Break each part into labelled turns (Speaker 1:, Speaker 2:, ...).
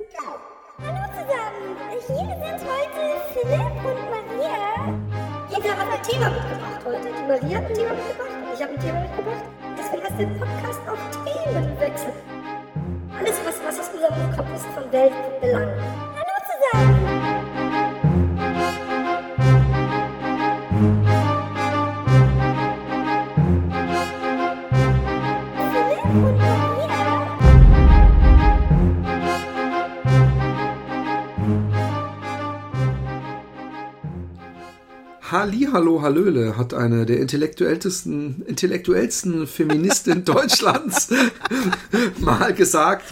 Speaker 1: Hallo zusammen, hier sind heute Philipp und Maria. Jeder hat ein Thema mitgebracht heute. Die Maria hat ein Thema mitgebracht und ich habe ein Thema mitgebracht. Deswegen heißt der Podcast auch Themenwechsel. Alles, was, was aus unserem Kopf ist von Weltbelang. Hallo zusammen.
Speaker 2: Hallo, Hallöle hat eine der intellektuellsten, intellektuellsten Feministin Deutschlands mal gesagt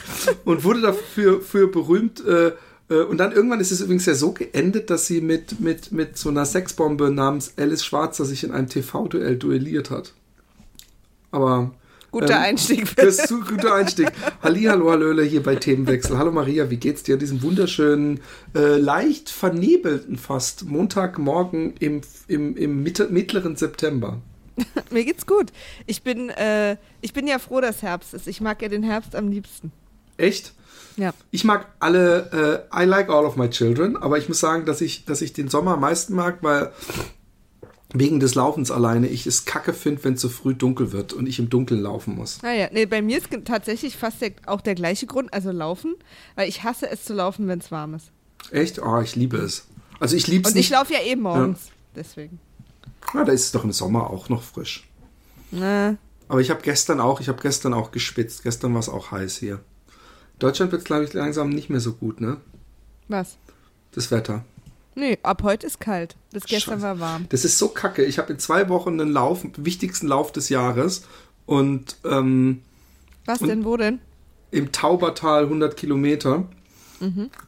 Speaker 2: und wurde dafür für berühmt. Äh, äh, und dann irgendwann ist es übrigens ja so geendet, dass sie mit, mit, mit so einer Sexbombe namens Alice Schwarzer sich in einem TV-Duell duelliert hat. Aber
Speaker 3: Guter
Speaker 2: Ähm,
Speaker 3: Einstieg.
Speaker 2: das ist ein guter Einstieg. Hallihallo, Hallöle hier bei Themenwechsel. Hallo Maria, wie geht's dir an diesem wunderschönen, äh, leicht vernebelten fast Montagmorgen im, im, im Mitte, mittleren September?
Speaker 3: Mir geht's gut. Ich bin, äh, ich bin ja froh, dass Herbst ist. Ich mag ja den Herbst am liebsten.
Speaker 2: Echt?
Speaker 3: Ja.
Speaker 2: Ich mag alle, äh, I like all of my children, aber ich muss sagen, dass ich, dass ich den Sommer am meisten mag, weil wegen des Laufens alleine ich es kacke finde, wenn es so früh dunkel wird und ich im Dunkeln laufen muss.
Speaker 3: Naja, nee, bei mir ist tatsächlich fast der, auch der gleiche Grund, also laufen, weil ich hasse es zu laufen, wenn es warm ist.
Speaker 2: Echt? Oh, ich liebe es. Also ich liebe es
Speaker 3: Und ich
Speaker 2: nicht.
Speaker 3: laufe ja eh morgens. Deswegen.
Speaker 2: Ja, da ist es doch im Sommer auch noch frisch.
Speaker 3: Na,
Speaker 2: Aber ich habe gestern auch, ich habe gestern auch gespitzt. Gestern war es auch heiß hier. Deutschland wird, glaube ich, langsam nicht mehr so gut, ne?
Speaker 3: was?
Speaker 2: Das Wetter.
Speaker 3: Nee, ab heute ist kalt. Bis gestern
Speaker 2: Scheiße.
Speaker 3: war warm.
Speaker 2: Das ist so kacke. Ich habe in zwei Wochen einen Lauf, wichtigsten Lauf des Jahres. Und ähm,
Speaker 3: Was
Speaker 2: Und-
Speaker 3: denn, wo denn?
Speaker 2: im Taubertal 100 Kilometer.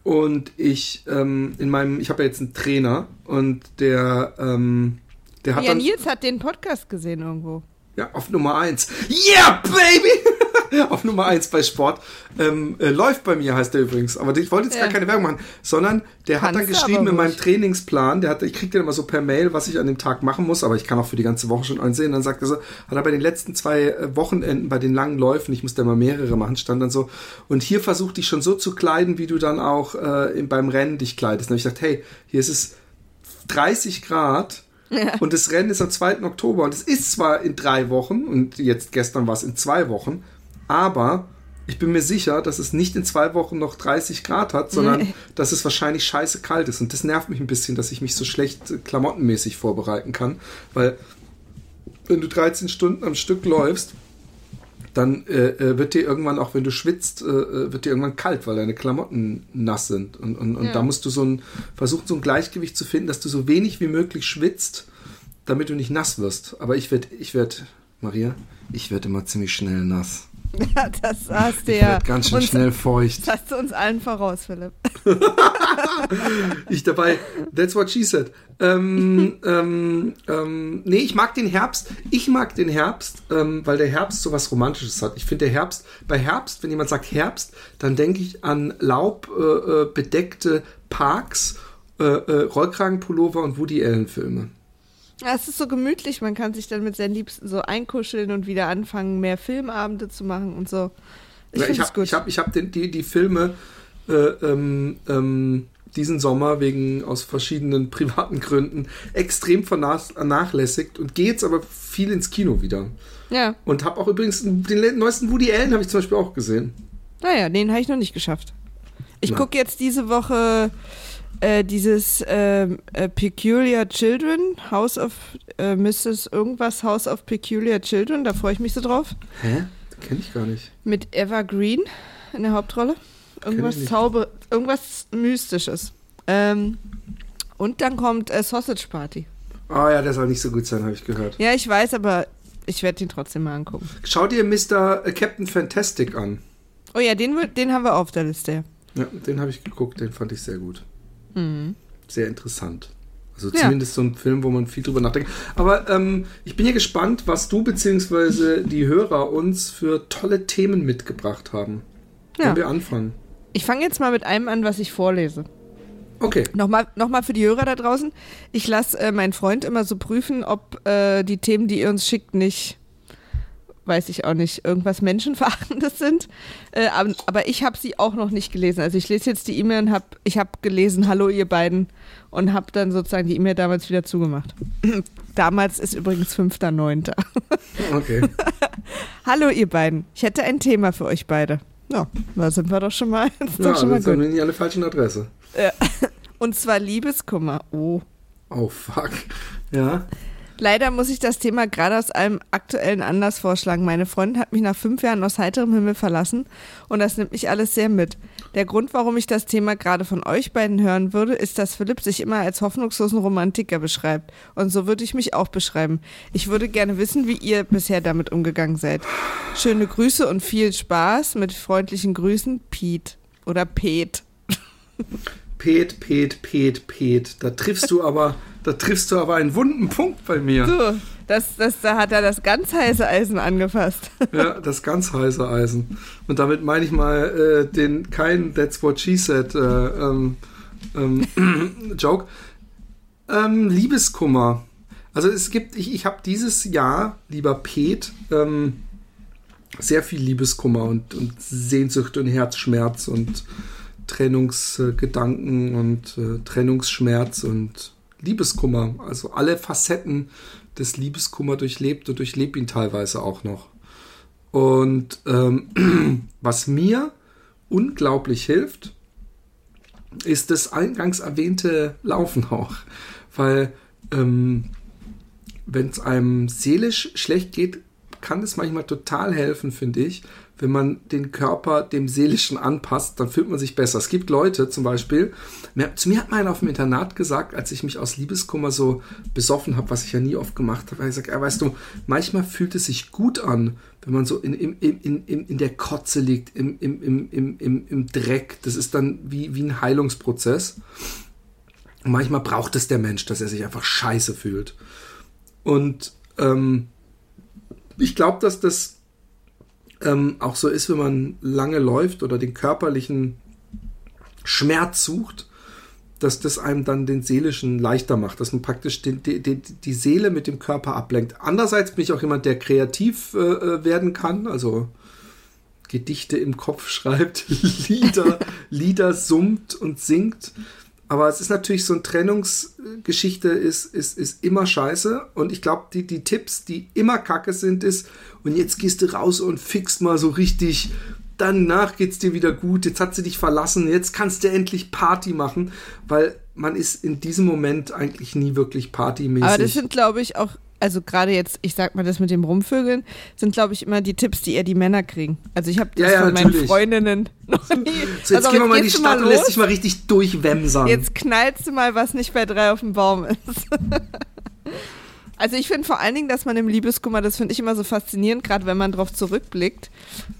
Speaker 2: Und ich ähm, in meinem, ich habe ja jetzt einen Trainer und der, ähm, der hat
Speaker 3: Ja,
Speaker 2: dann
Speaker 3: Nils hat den Podcast gesehen irgendwo.
Speaker 2: Ja, auf Nummer eins. Yeah, baby! auf Nummer eins bei Sport. Ähm, äh, läuft bei mir, heißt der übrigens. Aber ich wollte jetzt
Speaker 3: Ja.
Speaker 2: gar keine Werbung machen, sondern der hat dann
Speaker 3: Kannst
Speaker 2: geschrieben in meinem. Trainingsplan, der hat, ich krieg den immer so per Mail, was ich an dem Tag machen muss, aber ich kann auch für die ganze Woche schon einsehen. Dann sagt er so, hat er bei den letzten zwei äh, Wochenenden, bei den langen Läufen, ich musste immer mehrere machen, stand dann so, und hier versuch dich schon so zu kleiden, wie du dann auch äh, im- beim Rennen dich kleidest. Dann hab ich gedacht, hey, hier ist es 30 Grad und das Rennen ist am 2. Oktober und es ist zwar in drei Wochen und jetzt gestern war es in zwei Wochen, aber ich bin mir sicher, dass es nicht in zwei Wochen noch 30 Grad hat, sondern
Speaker 3: Nee.
Speaker 2: dass es wahrscheinlich scheiße kalt ist. Und das nervt mich ein bisschen, dass ich mich so schlecht äh, klamottenmäßig vorbereiten kann, weil wenn du 13 Stunden am Stück läufst, dann äh, äh, wird dir irgendwann, auch wenn du schwitzt, äh, äh, wird dir irgendwann kalt, weil deine Klamotten nass sind. Und, und, und
Speaker 3: Ja.
Speaker 2: da musst du so ein, versuchen, so ein Gleichgewicht zu finden, dass du so wenig wie möglich schwitzt, damit du nicht nass wirst. Aber ich werde, ich werde, Maria, ich werde immer ziemlich schnell nass.
Speaker 3: Ja, das hast du ja.
Speaker 2: ganz schön
Speaker 3: uns,
Speaker 2: schnell feucht.
Speaker 3: Das hast du uns allen voraus, Philipp.
Speaker 2: Ich dabei, that's what she said. Ähm, ähm, ähm, nee, ich mag den Herbst. Ich mag den Herbst, ähm, weil der Herbst so was Romantisches hat. Ich finde der Herbst, bei Herbst, wenn jemand sagt Herbst, dann denke ich an laubbedeckte äh, bedeckte Parks, äh, äh, Rollkragenpullover und Woody Allen Filme.
Speaker 3: Ja, es ist so gemütlich, man kann sich dann mit seinen Liebsten so einkuscheln und wieder anfangen, mehr Filmabende zu machen und so. Ich
Speaker 2: Ja,
Speaker 3: es
Speaker 2: habe ich hab, ich hab den, die, die Filme äh, ähm, ähm, diesen Sommer wegen aus verschiedenen privaten Gründen extrem vernachlässigt und gehe jetzt aber viel ins Kino wieder.
Speaker 3: ja,
Speaker 2: Und habe auch übrigens den neuesten Woody Allen habe ich zum Beispiel auch gesehen.
Speaker 3: naja, den habe ich noch nicht geschafft. Ich gucke jetzt diese Woche äh, dieses ähm, äh, Peculiar Children, House of äh, Mrs. irgendwas, House of Peculiar Children, da freue ich mich so drauf.
Speaker 2: Hä? Kenne ich gar nicht.
Speaker 3: Mit Eva Green in der Hauptrolle. Irgendwas. Zauber, irgendwas Mystisches. Ähm, und dann kommt äh, Sausage Party.
Speaker 2: Ah ja, der soll nicht so gut sein, habe ich gehört.
Speaker 3: Ja, ich weiß, aber ich werde ihn trotzdem mal angucken.
Speaker 2: Schau dir Mr. Captain Fantastic an.
Speaker 3: Oh ja, den, den haben wir auf der Liste.
Speaker 2: Ja, den habe ich geguckt, den fand ich sehr gut.
Speaker 3: Mhm.
Speaker 2: Sehr interessant. Also
Speaker 3: Ja.
Speaker 2: zumindest so ein Film, wo man viel drüber nachdenkt. Aber ähm, ich bin ja gespannt, was du bzw. die Hörer uns für tolle Themen mitgebracht haben.
Speaker 3: Ja.
Speaker 2: Wollen wir anfangen?
Speaker 3: Ich fange jetzt mal mit einem an, was ich vorlese.
Speaker 2: Okay.
Speaker 3: Nochmal noch mal für die Hörer da draußen. Ich lasse äh, meinen Freund immer so prüfen, ob äh, die Themen, die ihr uns schickt, nicht weiß ich auch nicht, irgendwas Menschenverachtendes sind. Äh, aber, aber, ich habe sie auch noch nicht gelesen. Also ich lese jetzt die E-Mail und habe, ich habe gelesen, hallo ihr beiden und habe dann sozusagen die E-Mail damals wieder zugemacht. damals ist übrigens 5.9.
Speaker 2: okay.
Speaker 3: hallo ihr beiden, ich hätte ein Thema für euch beide. Ja, da sind wir doch schon mal.
Speaker 2: Ist ja, schon mal sind wir nicht der falschen Adresse.
Speaker 3: Ja. Und zwar Liebeskummer. Oh.
Speaker 2: Oh, fuck. Ja.
Speaker 3: Leider muss ich das Thema gerade aus einem aktuellen Anlass vorschlagen. Meine Freundin hat mich nach fünf Jahren aus heiterem Himmel verlassen und das nimmt mich alles sehr mit. Der Grund, warum ich das Thema gerade von euch beiden hören würde, ist, dass Philipp sich immer als hoffnungslosen Romantiker beschreibt. Und so würde ich mich auch beschreiben. Ich würde gerne wissen, wie ihr bisher damit umgegangen seid. Schöne Grüße und viel Spaß. Mit freundlichen Grüßen, Pete. Oder Pet.
Speaker 2: Pet, Pet, Pet, Pet. Da triffst du aber da triffst du aber einen wunden Punkt bei mir.
Speaker 3: Du, das, das, da hat er das ganz heiße Eisen angefasst.
Speaker 2: Ja, das ganz heiße Eisen. Und damit meine ich mal äh, den kein That's What She Said äh, ähm, ähm, Joke. Ähm, Liebeskummer. Also es gibt, ich, ich habe dieses Jahr, lieber Pet, ähm, sehr viel Liebeskummer und, und Sehnsucht und Herzschmerz und Trennungsgedanken und äh, Trennungsschmerz und Liebeskummer, also alle Facetten des Liebeskummer durchlebt und durchlebt ihn teilweise auch noch. Und ähm, was mir unglaublich hilft, ist das eingangs erwähnte Laufen auch. Weil ähm, wenn es einem seelisch schlecht geht, kann es manchmal total helfen, finde ich, wenn man den Körper dem Seelischen anpasst, dann fühlt man sich besser. Es gibt Leute zum Beispiel, mir, zu mir hat mal einer auf dem Internat gesagt, als ich mich aus Liebeskummer so besoffen habe, was ich ja nie oft gemacht habe, er gesagt, ja, weißt du, manchmal fühlt es sich gut an, wenn man so in, in, in, in, in der Kotze liegt, im, im, im, im, im Dreck. Das ist dann wie, wie ein Heilungsprozess. Und manchmal braucht es der Mensch, dass er sich einfach scheiße fühlt. Und ähm, ich glaube, dass das ähm, auch so ist, wenn man lange läuft oder den körperlichen Schmerz sucht, dass das einem dann den seelischen leichter macht, dass man praktisch den, die, die, Seele mit dem Körper ablenkt. Andererseits bin ich auch jemand, der kreativ äh, äh werden kann, also Gedichte im Kopf schreibt, Lieder, Lieder summt und singt. Aber es ist natürlich so eine Trennungsgeschichte, ist, ist, ist immer scheiße. Und ich glaube, die, die Tipps, die immer kacke sind, ist, und jetzt gehst du raus und fixst mal so richtig, danach geht's dir wieder gut, jetzt hat sie dich verlassen, jetzt kannst du endlich Party machen, weil man ist in diesem Moment eigentlich nie wirklich partymäßig.
Speaker 3: Aber das sind, glaube ich, auch also gerade jetzt, ich sag mal das mit dem Rumvögeln, sind glaube ich immer die Tipps, die eher die Männer kriegen. Also ich habe das ja, ja, von natürlich. meinen Freundinnen noch nie.
Speaker 2: So, jetzt also, gehen wir mal in die Stadt und lässt sich mal richtig durchwemsern.
Speaker 3: Jetzt knallst du mal, was nicht bei drei auf dem Baum ist. also ich finde vor allen Dingen, dass man im Liebeskummer, das finde ich immer so faszinierend, gerade wenn man drauf zurückblickt,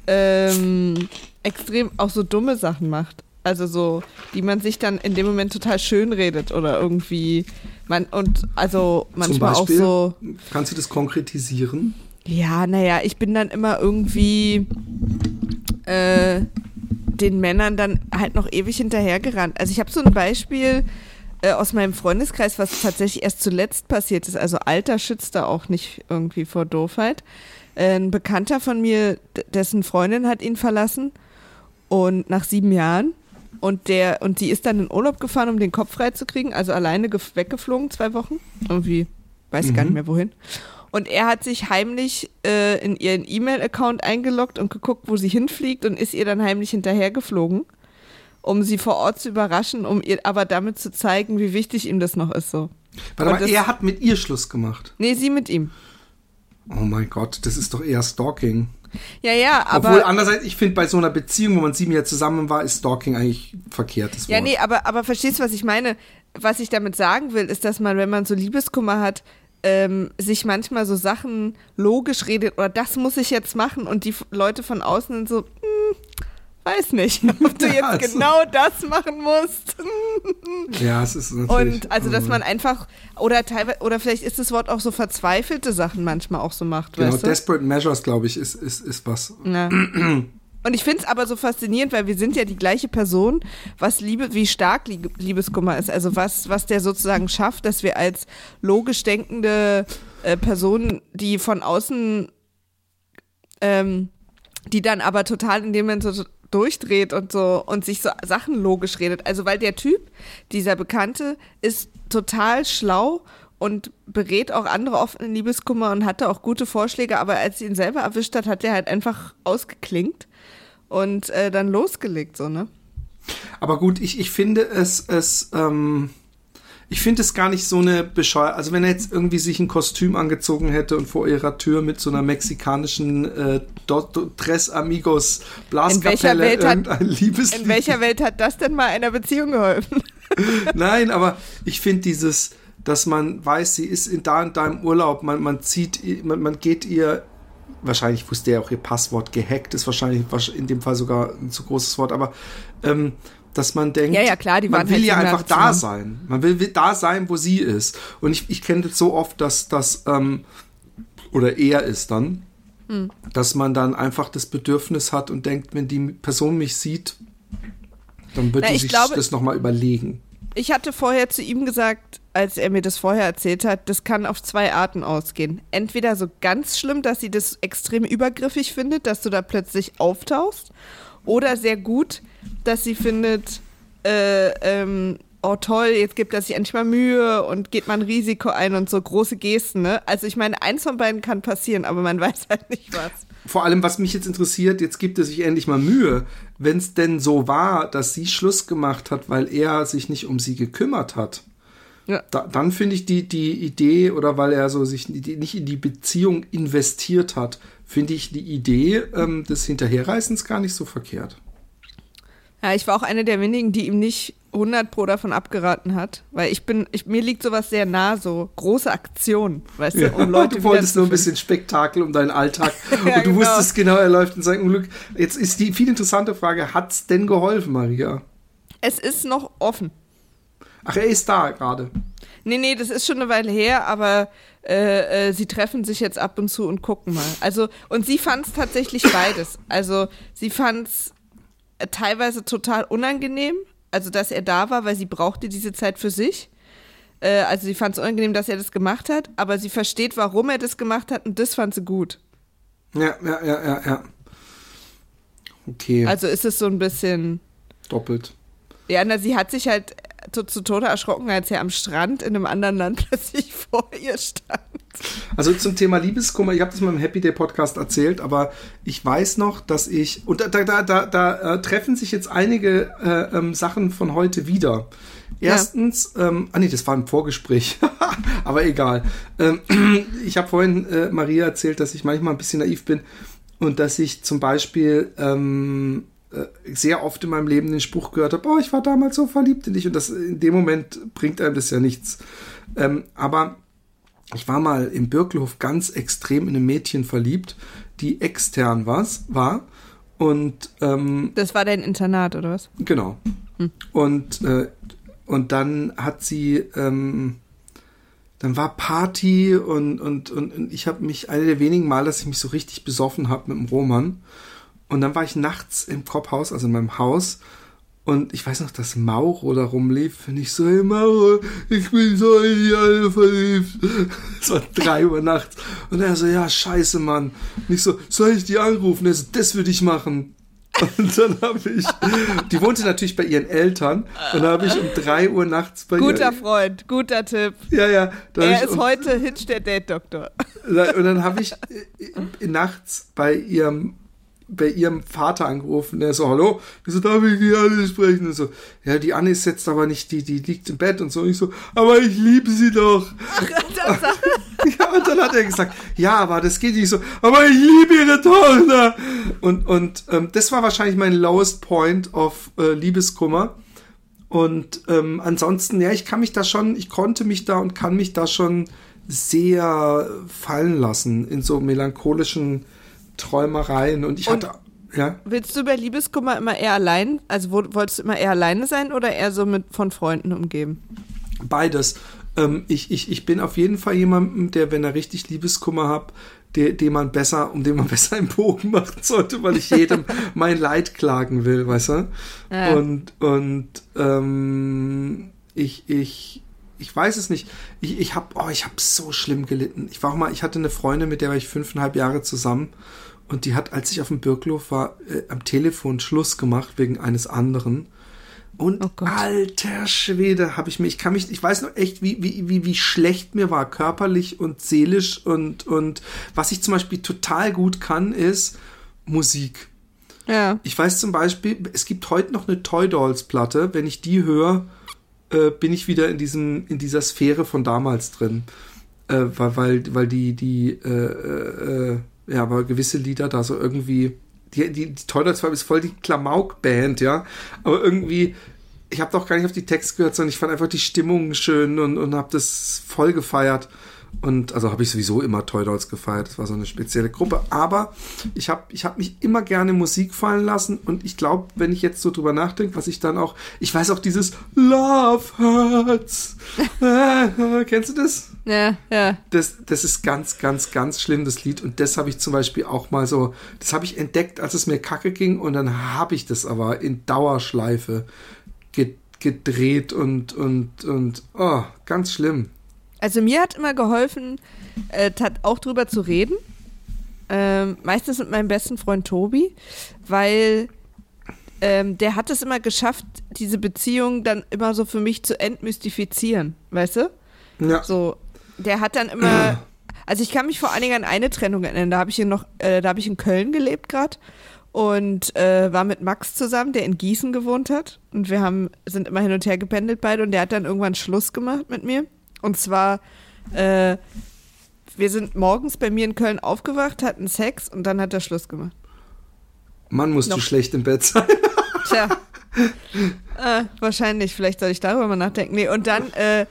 Speaker 3: ähm, extrem auch so dumme Sachen macht. Also so, die man sich dann in dem Moment total schön redet oder irgendwie man und also manchmal
Speaker 2: Zum Beispiel,
Speaker 3: auch so.
Speaker 2: Kannst du das konkretisieren?
Speaker 3: Ja, naja, ich bin dann immer irgendwie äh, den Männern dann halt noch ewig hinterhergerannt. Also ich habe so ein Beispiel äh, aus meinem Freundeskreis, was tatsächlich erst zuletzt passiert ist. Also Alter schützt da auch nicht irgendwie vor Doofheit. Äh, ein Bekannter von mir, dessen Freundin hat ihn verlassen und nach sieben Jahren und der, und die ist dann in Urlaub gefahren, um den Kopf freizukriegen, also alleine weggeflogen, zwei Wochen. Irgendwie, weiß ich mhm. gar nicht mhm. mehr wohin. Und er hat sich heimlich äh, in ihren E-Mail-Account eingeloggt und geguckt, wo sie hinfliegt und ist ihr dann heimlich hinterhergeflogen, um sie vor Ort zu überraschen, um ihr aber damit zu zeigen, wie wichtig ihm das noch ist. So.
Speaker 2: Warte mal, er hat mit ihr Schluss gemacht.
Speaker 3: Nee, sie mit ihm.
Speaker 2: Oh mein Gott, das ist doch eher Stalking.
Speaker 3: Ja, ja, aber.
Speaker 2: Obwohl, andererseits, ich finde, bei so einer Beziehung, wo man sieben Jahre zusammen war, ist Stalking eigentlich verkehrtes
Speaker 3: Wort. Ja, nee, aber, aber verstehst du, was ich meine? Was ich damit sagen will, ist, dass man, wenn man so Liebeskummer hat, ähm, sich manchmal so Sachen logisch redet oder das muss ich jetzt machen und die Leute von außen so, hm, weiß nicht, ob du jetzt also, genau das machen musst.
Speaker 2: ja, es ist natürlich.
Speaker 3: Und also, dass man einfach, oder teilweise, oder vielleicht ist das Wort auch so verzweifelte Sachen manchmal auch so macht.
Speaker 2: Genau,
Speaker 3: weißt du?
Speaker 2: Desperate Measures, glaube ich, ist, ist, ist was.
Speaker 3: Ja. Und ich finde es aber so faszinierend, weil wir sind ja die gleiche Person, was Liebe, wie stark Liebeskummer ist. Also was, was der sozusagen schafft, dass wir als logisch denkende äh, Person, die von außen ähm, die dann aber total in dem Moment so durchdreht und so und sich so Sachen logisch redet. Also weil der Typ, dieser Bekannte, ist total schlau und berät auch andere oft in Liebeskummer und hatte auch gute Vorschläge, aber als sie ihn selber erwischt hat, hat er halt einfach ausgeklingt und äh, dann losgelegt, so, ne?
Speaker 2: Aber gut, ich, ich finde es, es, ähm, ich finde es gar nicht so eine bescheuerte, also wenn er jetzt irgendwie sich ein Kostüm angezogen hätte und vor ihrer Tür mit so einer mexikanischen äh, Tres Amigos Blaskapelle
Speaker 3: irgendein Liebeslied. In welcher Welt hat das denn mal einer Beziehung geholfen?
Speaker 2: Nein, aber ich finde dieses, dass man weiß, sie ist in da und da im Urlaub, man, man zieht, man, man geht ihr wahrscheinlich wusste er auch ihr Passwort gehackt, ist wahrscheinlich in dem Fall sogar ein zu großes Wort, aber ähm, dass man denkt,
Speaker 3: ja, ja, klar,
Speaker 2: man will halt ja einfach da sein. Man will, will, da sein, wo sie ist. Und ich, ich kenne das so oft, dass das, ähm, oder er ist dann, hm. dass man dann einfach das Bedürfnis hat und denkt, wenn die Person mich sieht, dann wird sie sich glaube, das nochmal überlegen.
Speaker 3: Ich hatte vorher zu ihm gesagt, als er mir das vorher erzählt hat, das kann auf zwei Arten ausgehen. Entweder so ganz schlimm, dass sie das extrem übergriffig findet, dass du da plötzlich auftauchst, oder sehr gut, dass sie findet, äh, ähm, oh toll, jetzt gibt er sich endlich mal Mühe und geht mal ein Risiko ein und so große Gesten, ne? Also ich meine, eins von beiden kann passieren, aber man weiß halt nicht was.
Speaker 2: Vor allem, was mich jetzt interessiert, jetzt gibt er sich endlich mal Mühe. Wenn es denn so war, dass sie Schluss gemacht hat, weil er sich nicht um sie gekümmert hat, ja. Da, dann finde ich die, die Idee, oder weil er so sich nicht in die Beziehung investiert hat, finde ich die Idee ähm, des Hinterherreißens gar nicht so verkehrt.
Speaker 3: Ja, ich war auch eine der wenigen, die ihm nicht 100 pro davon abgeraten hat, weil ich bin, ich, mir liegt sowas sehr nah, so große Aktionen, weißt du, um Leute
Speaker 2: Du wolltest nur ein bisschen Spektakel um deinen Alltag ja, und du genau. wusstest genau, er läuft in sein Unglück. Jetzt ist die viel interessante Frage, hat's denn geholfen, Maria?
Speaker 3: Es ist noch offen.
Speaker 2: Ach, er ist da gerade.
Speaker 3: Nee, nee, das ist schon eine Weile her, aber äh, äh, sie treffen sich jetzt ab und zu und gucken mal. Also, und sie fand es tatsächlich beides. Also, sie fand es äh, teilweise total unangenehm, also dass er da war, weil sie brauchte diese Zeit für sich. Äh, also, sie fand es unangenehm, dass er das gemacht hat, aber sie versteht, warum er das gemacht hat und das fand sie gut.
Speaker 2: Ja, ja, ja, ja, ja. Okay.
Speaker 3: Also ist es so ein bisschen.
Speaker 2: Doppelt.
Speaker 3: Ja, na, sie hat sich halt zu, zu Tode erschrocken, als er am Strand in einem anderen Land plötzlich vor ihr stand.
Speaker 2: Also zum Thema Liebeskummer, ich habe das mal im Happy Day Podcast erzählt, aber ich weiß noch, dass ich, und da, da, da, da äh, treffen sich jetzt einige äh, ähm, Sachen von heute wieder. Erstens, ja. ähm, ah nee, das war ein Vorgespräch, aber egal. Ähm, ich habe vorhin äh, Maria erzählt, dass ich manchmal ein bisschen naiv bin und dass ich zum Beispiel ähm, äh, sehr oft in meinem Leben den Spruch gehört habe, oh, ich war damals so verliebt in dich und das in dem Moment bringt einem das ja nichts. Ähm, aber ich war mal im Birkelhof ganz extrem in ein Mädchen verliebt, die extern was, war. Und ähm,
Speaker 3: das war dein Internat, oder was?
Speaker 2: Genau. Hm. Und, äh, und dann hat sie, ähm, dann war Party und, und, und, und ich habe mich, eine der wenigen Mal, dass ich mich so richtig besoffen habe mit dem Roman. Und dann war ich nachts im Kopfhaus, also in meinem Haus, und ich weiß noch, dass Mauro da rumlief. Und ich so, hey Mauro, ich bin so in die alle verliebt. Es war drei Uhr nachts. Und er so, ja, scheiße, Mann. Und ich so, soll ich die anrufen? Er so, das würde ich machen. Und dann habe ich, die wohnte natürlich bei ihren Eltern. Und dann habe ich um drei Uhr nachts bei
Speaker 3: Guter ihr, Freund, guter Tipp.
Speaker 2: Ja, ja.
Speaker 3: Er ist um, heute Hitch der Date-Doktor.
Speaker 2: Und dann habe ich äh, nachts bei ihrem bei ihrem Vater angerufen. Der so, hallo? Ich so, darf ich die Anne sprechen? Und so, ja, die Anne ist jetzt aber nicht, die, die liegt im Bett und so. Und ich so, aber ich liebe sie doch. Ach, ja, und dann hat er gesagt, ja, aber das geht nicht so, aber ich liebe ihre Tochter. Und, und ähm, das war wahrscheinlich mein lowest point of äh, Liebeskummer. Und ähm, ansonsten, ja, ich kann mich da schon, ich konnte mich da und kann mich da schon sehr fallen lassen in so melancholischen Träumereien und ich und hatte. Ja?
Speaker 3: Willst du bei Liebeskummer immer eher allein, also wolltest du immer eher alleine sein oder eher so mit von Freunden umgeben?
Speaker 2: Beides. Ähm, ich, ich, ich bin auf jeden Fall jemand, der, wenn er richtig Liebeskummer hat, der, den man besser, um den man besser einen Bogen machen sollte, weil ich jedem mein Leid klagen will, weißt du? Ja. Und, und ähm, ich, ich, ich weiß es nicht. Ich, ich habe oh, ich hab so schlimm gelitten. Ich war auch mal, ich hatte eine Freundin, mit der war ich fünfeinhalb Jahre zusammen und die hat, als ich auf dem Birklof war, äh, am Telefon Schluss gemacht wegen eines anderen. Und
Speaker 3: Oh
Speaker 2: alter Schwede, habe ich mir, ich kann mich, ich weiß noch echt, wie, wie, wie, wie schlecht mir war, körperlich und seelisch und, und was ich zum Beispiel total gut kann, ist Musik.
Speaker 3: Ja.
Speaker 2: Ich weiß zum Beispiel, es gibt heute noch eine Toy Dolls Platte. Wenn ich die höre, äh, bin ich wieder in diesem, in dieser Sphäre von damals drin. Äh, weil, weil, weil die, die, äh, äh, äh, ja, weil gewisse Lieder da so irgendwie, die, die, die Dolls ist voll die Klamauk-Band, ja. Aber irgendwie, ich habe doch gar nicht auf die Texte gehört, sondern ich fand einfach die Stimmung schön und, und habe das voll gefeiert. Und also habe ich sowieso immer Toy Dolls gefeiert. Das war so eine spezielle Gruppe. Aber ich habe ich hab mich immer gerne Musik fallen lassen. Und ich glaube, wenn ich jetzt so drüber nachdenke, was ich dann auch. Ich weiß auch dieses Love Hurts. äh, kennst du das?
Speaker 3: Ja, ja.
Speaker 2: das, das ist ganz, ganz, ganz schlimm, das Lied. Und das habe ich zum Beispiel auch mal so, das habe ich entdeckt, als es mir kacke ging. Und dann habe ich das aber in Dauerschleife ge gedreht und, und, und, oh, ganz schlimm.
Speaker 3: Also mir hat immer geholfen, äh, auch drüber zu reden. Ähm, meistens mit meinem besten Freund Tobi, weil ähm, der hat es immer geschafft, diese Beziehung dann immer so für mich zu entmystifizieren, weißt du?
Speaker 2: Ja.
Speaker 3: So, der hat dann immer, also ich kann mich vor allen Dingen an eine Trennung erinnern. Da habe ich in noch, äh, da habe ich in Köln gelebt gerade und äh, war mit Max zusammen, der in Gießen gewohnt hat. Und wir haben, sind immer hin und her gependelt beide und der hat dann irgendwann Schluss gemacht mit mir. Und zwar, äh, wir sind morgens bei mir in Köln aufgewacht, hatten Sex und dann hat er Schluss gemacht.
Speaker 2: Mann, musst du
Speaker 3: Noch.
Speaker 2: schlecht im Bett sein.
Speaker 3: Tja. äh, wahrscheinlich, vielleicht soll ich darüber mal nachdenken. Nee, und dann äh,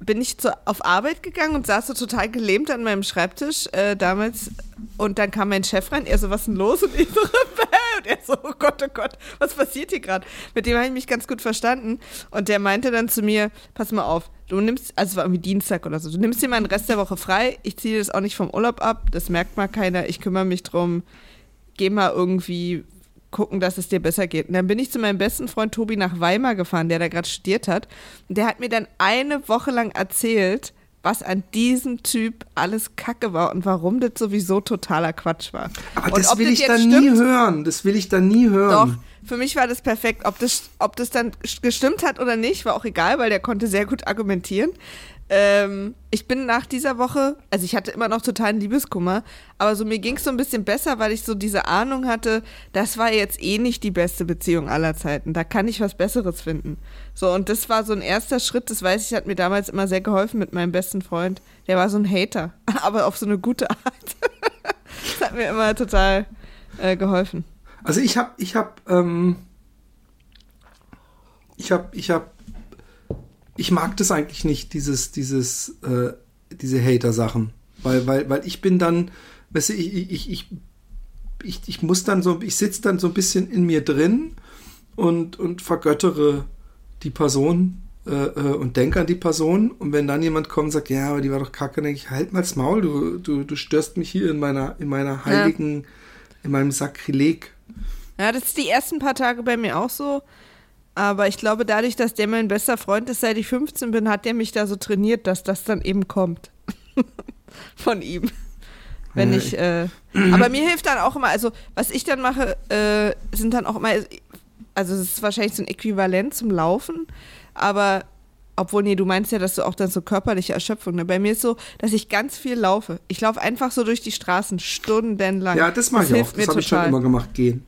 Speaker 3: bin ich zu, auf Arbeit gegangen und saß so total gelähmt an meinem Schreibtisch äh, damals. Und dann kam mein Chef rein, er so, was ist denn los? Und ich so. und er so, oh Gott, oh Gott, was passiert hier gerade? Mit dem habe ich mich ganz gut verstanden. Und der meinte dann zu mir, pass mal auf, du nimmst, also es war irgendwie Dienstag oder so, du nimmst dir mal den Rest der Woche frei. Ich ziehe das auch nicht vom Urlaub ab, das merkt mal keiner. Ich kümmere mich drum. Geh mal irgendwie gucken, dass es dir besser geht. Und dann bin ich zu meinem besten Freund Tobi nach Weimar gefahren, der da gerade studiert hat. Und der hat mir dann eine Woche lang erzählt, was an diesem Typ alles Kacke war und warum das sowieso totaler Quatsch war.
Speaker 2: Aber
Speaker 3: und
Speaker 2: das
Speaker 3: ob
Speaker 2: will ich
Speaker 3: jetzt
Speaker 2: dann nie
Speaker 3: stimmt-
Speaker 2: hören. Das will ich dann nie
Speaker 3: Doch,
Speaker 2: hören.
Speaker 3: für mich war das perfekt. Ob das, ob das dann gestimmt hat oder nicht, war auch egal, weil der konnte sehr gut argumentieren. Ähm, ich bin nach dieser Woche, also ich hatte immer noch totalen Liebeskummer, aber so mir ging es so ein bisschen besser, weil ich so diese Ahnung hatte, das war jetzt eh nicht die beste Beziehung aller Zeiten. Da kann ich was Besseres finden. So, und das war so ein erster Schritt, das weiß ich, hat mir damals immer sehr geholfen mit meinem besten Freund. Der war so ein Hater, aber auf so eine gute Art. das hat mir immer total äh, geholfen.
Speaker 2: Also ich habe, ich habe, ähm, ich habe, ich habe, ich mag das eigentlich nicht, dieses, dieses, äh, diese Hater-Sachen, weil, weil, weil ich bin dann, weißt du, ich, ich, ich, ich, ich muss dann so, ich sitze dann so ein bisschen in mir drin und, und vergöttere die Person äh, äh, und denke an die Person und wenn dann jemand kommt und sagt, ja, aber die war doch kacke, denke ich, halt mal's Maul, du, du, du störst mich hier in meiner, in meiner heiligen, in meinem Sakrileg.
Speaker 3: Ja, das ist die ersten paar Tage bei mir auch so. Aber ich glaube, dadurch, dass der mein bester Freund ist, seit ich 15 bin, hat der mich da so trainiert, dass das dann eben kommt. Von ihm. Wenn ich, äh, aber mir hilft dann auch immer, also was ich dann mache, äh, sind dann auch immer, also es ist wahrscheinlich so ein Äquivalent zum Laufen, aber obwohl, nee, du meinst ja, dass du auch dann so körperliche Erschöpfung, ne? Bei mir ist so, dass ich ganz viel laufe. Ich laufe einfach so durch die Straßen stundenlang.
Speaker 2: Ja, das mache ich auch. Das habe ich schon immer gemacht. Gehen.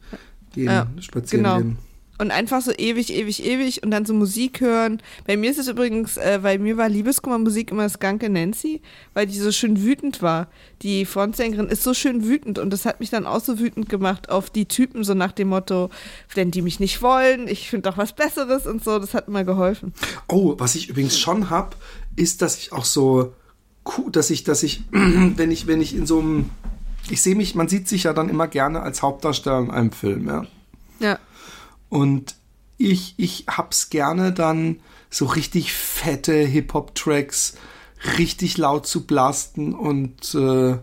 Speaker 2: Gehen,
Speaker 3: Ja,
Speaker 2: spazieren
Speaker 3: genau.
Speaker 2: gehen.
Speaker 3: Und einfach so ewig, ewig, ewig und dann so Musik hören. Bei mir ist es übrigens, äh, bei mir war Liebeskummermusik immer Skanke Nancy, weil die so schön wütend war. Die Frontsängerin ist so schön wütend und das hat mich dann auch so wütend gemacht auf die Typen, so nach dem Motto, wenn die mich nicht wollen, ich finde doch was Besseres und so, das hat mir geholfen.
Speaker 2: Oh, was ich übrigens schon hab, ist, dass ich auch so, dass ich, dass ich, wenn ich, wenn ich in so einem, ich sehe mich, man sieht sich ja dann immer gerne als Hauptdarsteller in einem Film, ja.
Speaker 3: Ja.
Speaker 2: Und ich, ich hab's gerne dann so richtig fette Hip-Hop-Tracks richtig laut zu blasten und äh,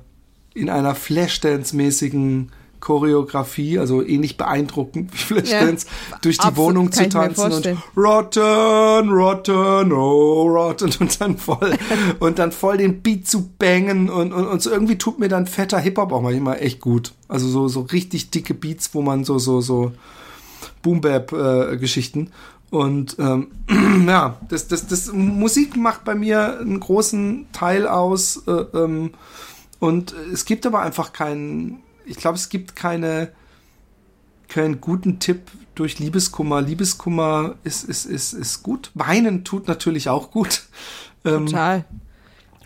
Speaker 2: in einer Flashdance-mäßigen Choreografie, also ähnlich beeindruckend wie Flashdance,
Speaker 3: Ja,
Speaker 2: durch die Wohnung zu tanzen und rotten, rotten, oh, rotten und dann voll und dann voll den Beat zu bangen und, und, und so irgendwie tut mir dann fetter Hip-Hop auch manchmal echt gut. Also so, so richtig dicke Beats, wo man so, so, so Boom-Bap-Geschichten. und ähm, ja, das, das, das Musik macht bei mir einen großen Teil aus. Äh, ähm, und es gibt aber einfach keinen, ich glaube, es gibt keine, keinen guten Tipp durch Liebeskummer. Liebeskummer ist, ist, ist, ist gut. Weinen tut natürlich auch gut. Ähm,
Speaker 3: Total.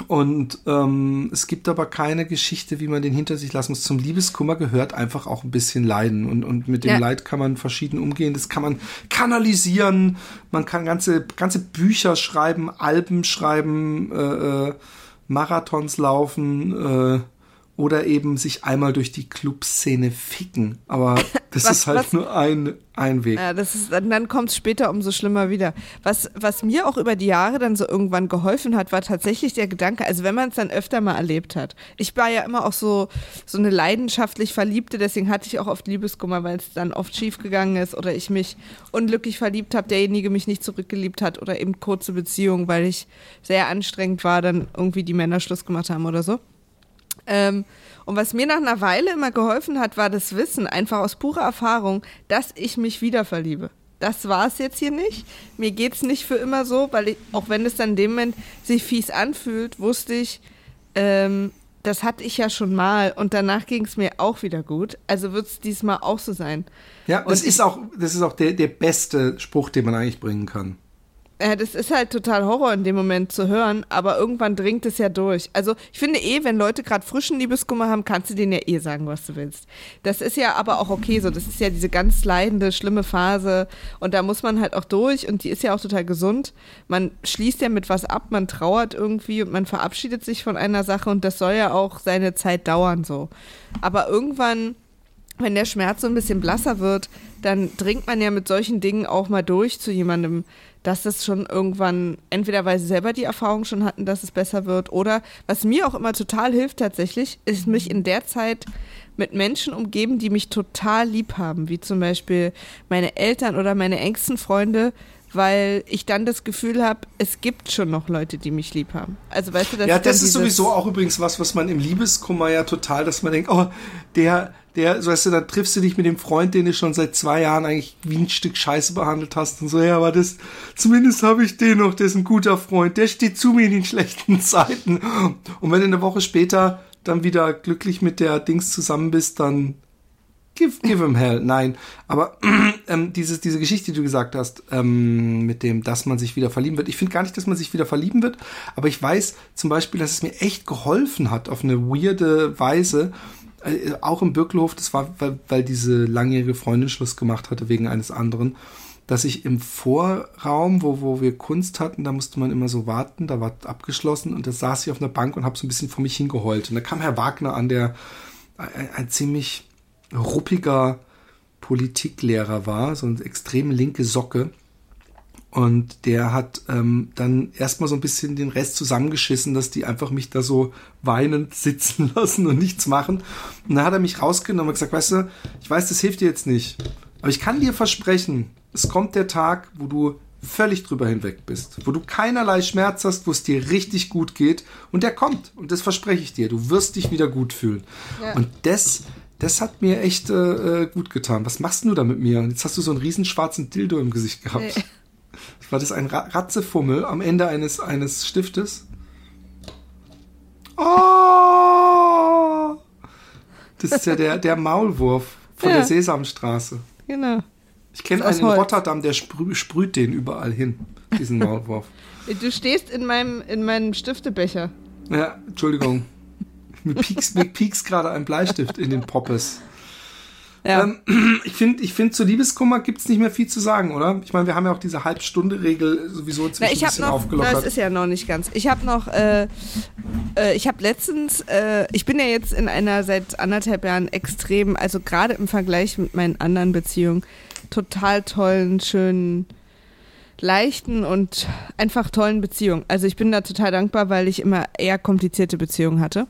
Speaker 2: Und ähm, es gibt aber keine Geschichte, wie man den hinter sich lassen muss. Zum Liebeskummer gehört einfach auch ein bisschen Leiden. Und, und mit dem
Speaker 3: Ja.
Speaker 2: Leid kann man verschieden umgehen. Das kann man kanalisieren. Man kann ganze, ganze Bücher schreiben, Alben schreiben, äh, äh, Marathons laufen äh, oder eben sich einmal durch die Clubszene ficken. Aber das
Speaker 3: Was-
Speaker 2: ist halt
Speaker 3: was-
Speaker 2: nur ein, ein Weg.
Speaker 3: Ja, das ist, dann, dann kommt es später umso schlimmer wieder. Was, was mir auch über die Jahre dann so irgendwann geholfen hat, war tatsächlich der Gedanke, also wenn man es dann öfter mal erlebt hat. Ich war ja immer auch so, so eine leidenschaftlich Verliebte, deswegen hatte ich auch oft Liebeskummer, weil es dann oft schief gegangen ist oder ich mich unglücklich verliebt habe, derjenige mich nicht zurückgeliebt hat oder eben kurze Beziehungen, weil ich sehr anstrengend war, dann irgendwie die Männer Schluss gemacht haben oder so. Ähm, und was mir nach einer Weile immer geholfen hat, war das Wissen, einfach aus purer Erfahrung, dass ich mich wieder verliebe. Das war es jetzt hier nicht. Mir geht's nicht für immer so, weil ich, auch wenn es dann in dem Moment sich fies anfühlt, wusste ich, ähm, das hatte ich ja schon mal und danach ging es mir auch wieder gut. Also wird es diesmal auch so sein.
Speaker 2: Ja, das
Speaker 3: Und
Speaker 2: ist auch, das ist auch der, der beste Spruch, den man eigentlich bringen kann.
Speaker 3: Ja, das ist halt total Horror in dem Moment zu hören, aber irgendwann dringt es ja durch. Also ich finde eh, wenn Leute gerade frischen Liebeskummer haben, kannst du denen ja eh sagen, was du willst. Das ist ja aber auch okay so. Das ist ja diese ganz leidende, schlimme Phase und da muss man halt auch durch und die ist ja auch total gesund. Man schließt ja mit was ab, man trauert irgendwie und man verabschiedet sich von einer Sache und das soll ja auch seine Zeit dauern so. Aber irgendwann wenn der Schmerz so ein bisschen blasser wird, dann dringt man ja mit solchen Dingen auch mal durch zu jemandem, dass es schon irgendwann, entweder weil sie selber die Erfahrung schon hatten, dass es besser wird, oder was mir auch immer total hilft tatsächlich, ist mich in der Zeit mit Menschen umgeben, die mich total lieb haben, wie zum Beispiel meine Eltern oder meine engsten Freunde, weil ich dann das Gefühl habe, es gibt schon noch Leute, die mich lieb haben. Also weißt du, dass
Speaker 2: ja, das ist sowieso auch übrigens was, was man im Liebeskummer ja total, dass man denkt, oh, der, der, so weißt du, dann triffst du dich mit dem Freund, den du schon seit zwei Jahren eigentlich wie ein Stück Scheiße behandelt hast und so, ja, aber das, zumindest habe ich den noch, der ist ein guter Freund, der steht zu mir in den schlechten Zeiten. Und wenn du eine Woche später dann wieder glücklich mit der Dings zusammen bist, dann Give, give him hell. Nein. Aber ähm, diese, diese Geschichte, die du gesagt hast, ähm, mit dem, dass man sich wieder verlieben wird. Ich finde gar nicht, dass man sich wieder verlieben wird, aber ich weiß zum Beispiel, dass es mir echt geholfen hat auf eine weirde Weise. Äh, auch im Birkelhof, das war, weil, weil diese langjährige Freundin Schluss gemacht hatte wegen eines anderen, dass ich im Vorraum, wo, wo wir Kunst hatten, da musste man immer so warten, da war abgeschlossen und da saß ich auf einer Bank und habe so ein bisschen vor mich hingeheult. Und da kam Herr Wagner an, der ein, ein ziemlich ruppiger Politiklehrer war, so eine extrem linke Socke. Und der hat ähm, dann erstmal so ein bisschen den Rest zusammengeschissen, dass die einfach mich da so weinend sitzen lassen und nichts machen. Und dann hat er mich rausgenommen und gesagt, weißt du, ich weiß, das hilft dir jetzt nicht. Aber ich kann dir versprechen, es kommt der Tag, wo du völlig drüber hinweg bist, wo du keinerlei Schmerz hast, wo es dir richtig gut geht. Und der kommt. Und das verspreche ich dir. Du wirst dich wieder gut fühlen.
Speaker 3: Ja.
Speaker 2: Und das, das hat mir echt äh, äh, gut getan. Was machst du da mit mir? Jetzt hast du so einen riesen schwarzen Dildo im Gesicht gehabt.
Speaker 3: Nee.
Speaker 2: War das ein Ra Ratzefummel am Ende eines, eines Stiftes? Oh! Das ist ja der, der Maulwurf von
Speaker 3: Ja.
Speaker 2: der Sesamstraße.
Speaker 3: Genau.
Speaker 2: Ich kenne einen in. Rotterdam, der sprü sprüht den überall hin, diesen Maulwurf.
Speaker 3: Du stehst in meinem, in meinem Stiftebecher.
Speaker 2: Ja, Entschuldigung. Mir piekst, mir piekst gerade ein Bleistift in den Poppes.
Speaker 3: Ja.
Speaker 2: Ähm, ich finde, ich find, zu Liebeskummer gibt es nicht mehr viel zu sagen, oder? Ich meine, wir haben ja auch diese Halbstunde-Regel sowieso inzwischen
Speaker 3: Na, ich
Speaker 2: ein bisschen
Speaker 3: noch,
Speaker 2: aufgelockert.
Speaker 3: das ist ja noch nicht ganz. Ich habe noch, äh, äh, ich habe letztens, äh, ich bin ja jetzt in einer seit anderthalb Jahren extrem, also gerade im Vergleich mit meinen anderen Beziehungen, total tollen, schönen, leichten und einfach tollen Beziehung. Also ich bin da total dankbar, weil ich immer eher komplizierte Beziehungen hatte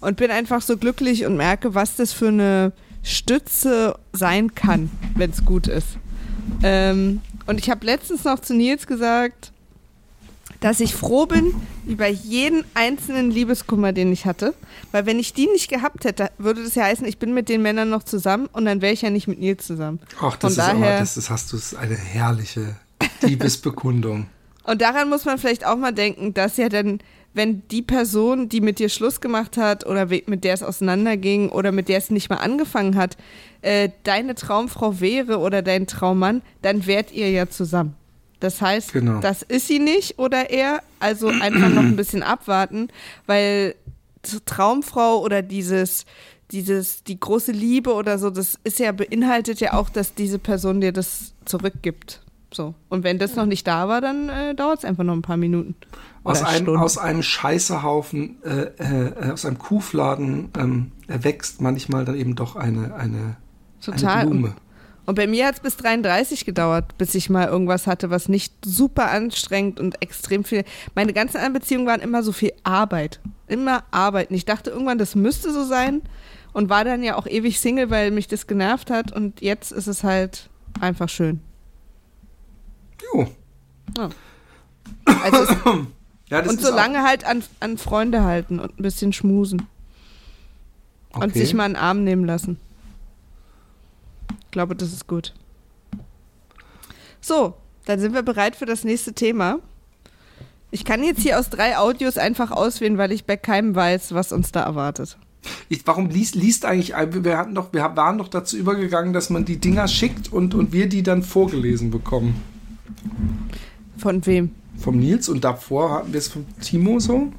Speaker 3: und bin einfach so glücklich und merke, was das für eine Stütze sein kann, wenn es gut ist. Ähm, und ich habe letztens noch zu Nils gesagt, dass ich froh bin über jeden einzelnen Liebeskummer, den ich hatte. Weil wenn ich die nicht gehabt hätte, würde das ja heißen, ich bin mit den Männern noch zusammen und dann wäre ich ja nicht mit Nils zusammen.
Speaker 2: Ach, das
Speaker 3: Von
Speaker 2: ist
Speaker 3: daher,
Speaker 2: aber, das ist, hast du eine herrliche Liebesbekundung.
Speaker 3: Und daran muss man vielleicht auch mal denken, dass ja dann, wenn die Person, die mit dir Schluss gemacht hat oder mit der es auseinanderging oder mit der es nicht mal angefangen hat, äh, deine Traumfrau wäre oder dein Traummann, dann wärt ihr ja zusammen. Das heißt,
Speaker 2: Genau.
Speaker 3: das ist sie nicht oder er, also einfach noch ein bisschen abwarten, weil Traumfrau oder dieses, dieses, die große Liebe oder so, das ist ja, beinhaltet ja auch, dass diese Person dir das zurückgibt. So. Und wenn das noch nicht da war, dann äh, dauert es einfach noch ein paar Minuten.
Speaker 2: Aus einem, aus einem Scheißehaufen, äh, äh, aus einem Kuhfladen ähm, erwächst manchmal dann eben doch eine, eine,
Speaker 3: Total.
Speaker 2: eine Blume.
Speaker 3: Und bei mir hat es bis 33 gedauert, bis ich mal irgendwas hatte, was nicht super anstrengend und extrem viel. Meine ganzen anderen Beziehungen waren immer so viel Arbeit. Immer Arbeit. Und ich dachte irgendwann, das müsste so sein. Und war dann ja auch ewig Single, weil mich das genervt hat. Und jetzt ist es halt einfach schön.
Speaker 2: Jo.
Speaker 3: Also es,
Speaker 2: Ja,
Speaker 3: und solange halt an, an Freunde halten und ein bisschen schmusen.
Speaker 2: auch,
Speaker 3: Und
Speaker 2: okay.
Speaker 3: sich mal einen Arm nehmen lassen. Ich glaube, das ist gut. So, dann sind wir bereit für das nächste Thema. Ich kann jetzt hier aus drei Audios einfach auswählen, weil ich bei keinem weiß, was uns da erwartet.
Speaker 2: Ich, warum liest, liest eigentlich, ein- wir, hatten doch, wir waren doch dazu übergegangen, dass man die Dinger schickt und, und wir die dann vorgelesen bekommen.
Speaker 3: Von wem?
Speaker 2: Vom Nils und davor hatten wir es vom Timo so.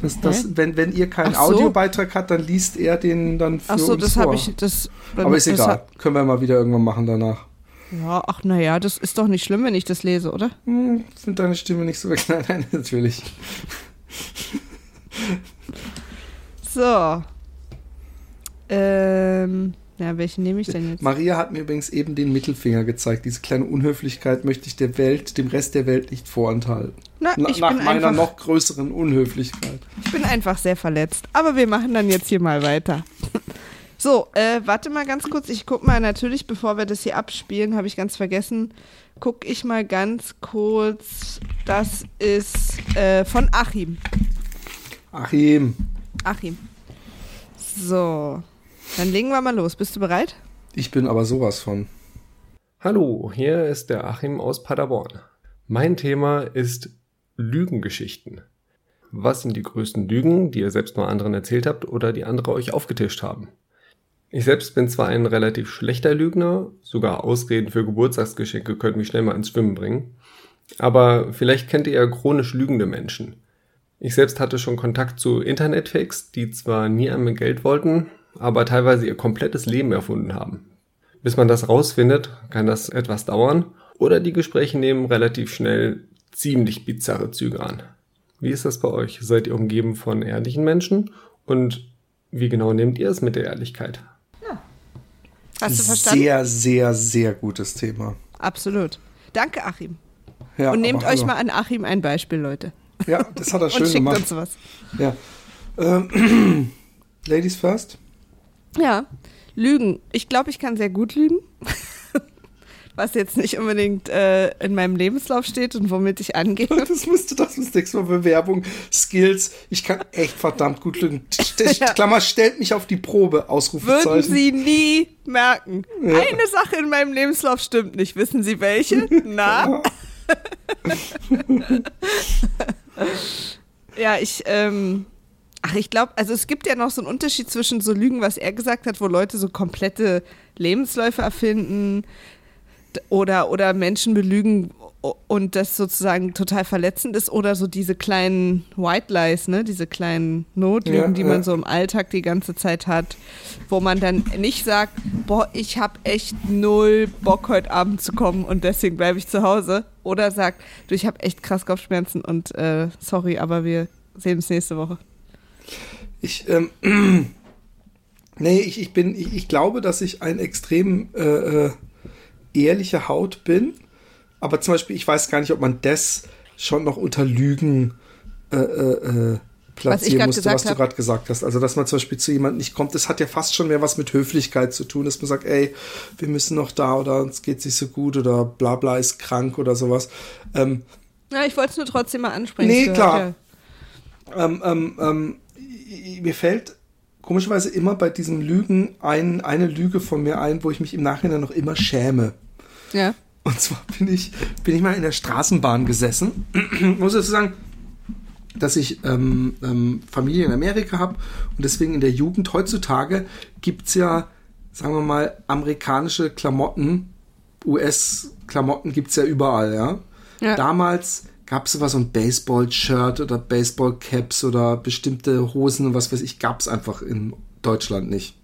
Speaker 2: Dass, dass, wenn, wenn ihr keinen
Speaker 3: so.
Speaker 2: Audiobeitrag hat, dann liest er den dann für
Speaker 3: Ach so,
Speaker 2: uns
Speaker 3: das habe ich. Das,
Speaker 2: Aber ist
Speaker 3: das
Speaker 2: egal. Können wir mal wieder irgendwann machen danach.
Speaker 3: Ja, ach naja, das ist doch nicht schlimm, wenn ich das lese, oder?
Speaker 2: Hm, finde deine Stimme nicht so weg. Nein, nein, natürlich.
Speaker 3: So. Ähm, ja, welchen nehme ich denn jetzt?
Speaker 2: Maria hat mir übrigens eben den Mittelfinger gezeigt. Diese kleine Unhöflichkeit möchte ich der Welt, dem Rest der Welt nicht vorenthalten.
Speaker 3: Na,
Speaker 2: Na,
Speaker 3: ich,
Speaker 2: nach
Speaker 3: bin
Speaker 2: meiner
Speaker 3: einfach,
Speaker 2: noch größeren Unhöflichkeit.
Speaker 3: ich bin einfach sehr verletzt. Aber wir machen dann jetzt hier mal weiter. So, äh, warte mal ganz kurz. Ich guck mal natürlich, bevor wir das hier abspielen, habe ich ganz vergessen. Guck ich mal ganz kurz. Das ist äh, von Achim.
Speaker 2: Achim,
Speaker 3: Achim. So, dann legen wir mal los. Bist du bereit?
Speaker 2: ich bin aber sowas von.
Speaker 4: Hallo, hier ist der Achim aus Paderborn. Mein Thema ist Lügengeschichten. Was sind die größten Lügen, die ihr selbst mal anderen erzählt habt oder die andere euch aufgetischt haben? Ich selbst bin zwar ein relativ schlechter Lügner, sogar Ausreden für Geburtstagsgeschenke können mich schnell mal ins Schwimmen bringen, aber vielleicht kennt ihr ja chronisch lügende Menschen. Ich selbst hatte schon Kontakt zu Internetfakes, die zwar nie einmal Geld wollten, aber teilweise ihr komplettes Leben erfunden haben. Bis man das rausfindet, kann das etwas dauern oder die Gespräche nehmen relativ schnell ziemlich bizarre Züge an. Wie ist das bei euch? Seid ihr umgeben von ehrlichen Menschen? Und wie genau nehmt ihr es mit der Ehrlichkeit?
Speaker 3: Hast du verstanden?
Speaker 2: Sehr, sehr, sehr gutes Thema.
Speaker 3: Absolut. Danke, Achim.
Speaker 2: Ja,
Speaker 3: Und nehmt euch mal an Achim ein Beispiel, Leute.
Speaker 2: Ja, das hat er
Speaker 3: Und
Speaker 2: schön
Speaker 3: schickt
Speaker 2: gemacht.
Speaker 3: uns was.
Speaker 2: Ja. Ähm, Ladies first.
Speaker 3: Ja, Lügen. Ich glaube, ich kann sehr gut lügen. Was jetzt nicht unbedingt äh, in meinem Lebenslauf steht und womit ich angehe.
Speaker 2: Das müsste das das nächste Mal Bewerbung, Skills. Ich kann echt verdammt gut lügen.
Speaker 3: Ja.
Speaker 2: Klammer, stellt mich auf die Probe.
Speaker 3: Würden
Speaker 2: Ausrufezeichen.
Speaker 3: Sie nie merken.
Speaker 2: Ja.
Speaker 3: Eine Sache in meinem Lebenslauf stimmt nicht. Wissen Sie welche? Na? ja, ich, ähm, ach, ich glaube, also es gibt ja noch so einen Unterschied zwischen so Lügen, was er gesagt hat, wo Leute so komplette Lebensläufe erfinden oder, oder Menschen belügen und das sozusagen total verletzend ist oder so diese kleinen White Lies, ne, diese kleinen Notlügen,
Speaker 2: Ja,
Speaker 3: die man
Speaker 2: ja.
Speaker 3: so im Alltag die ganze Zeit hat, wo man dann nicht sagt, boah, ich habe echt null Bock heute Abend zu kommen und deswegen bleibe ich zu Hause oder sagt, du, ich habe echt krass Kopfschmerzen und äh, sorry, aber wir sehen uns nächste Woche.
Speaker 2: Ich, ähm, nee, ich, ich bin, ich, ich glaube, dass ich ein extrem äh, äh, ehrliche Haut bin. Aber zum Beispiel, ich weiß gar nicht, ob man das schon noch unter Lügen äh, äh, äh, platzieren musste, was du gerade gesagt hast. Also, dass man zum Beispiel zu jemandem nicht kommt, das hat ja fast schon mehr was mit Höflichkeit zu tun, dass man sagt, ey, wir müssen noch da oder uns geht's nicht so gut oder bla bla ist krank oder sowas. Ähm,
Speaker 3: Ja, ich wollte es nur trotzdem mal ansprechen.
Speaker 2: Nee, klar.
Speaker 3: ja-
Speaker 2: ähm, ähm, ähm, mir fällt komischerweise immer bei diesen Lügen ein, eine Lüge von mir ein, wo ich mich im Nachhinein noch immer schäme.
Speaker 3: Ja.
Speaker 2: Und zwar bin ich, bin ich mal in der Straßenbahn gesessen. Ich muss dazu sagen, dass ich ähm, ähm, Familie in Amerika habe und deswegen in der Jugend heutzutage gibt's ja, sagen wir mal, amerikanische Klamotten, US-Klamotten gibt's ja überall, ja.
Speaker 3: Ja.
Speaker 2: Damals gab's sowas, so ein Baseball-Shirt oder Baseball-Caps oder bestimmte Hosen und was weiß ich, gab's einfach in Deutschland nicht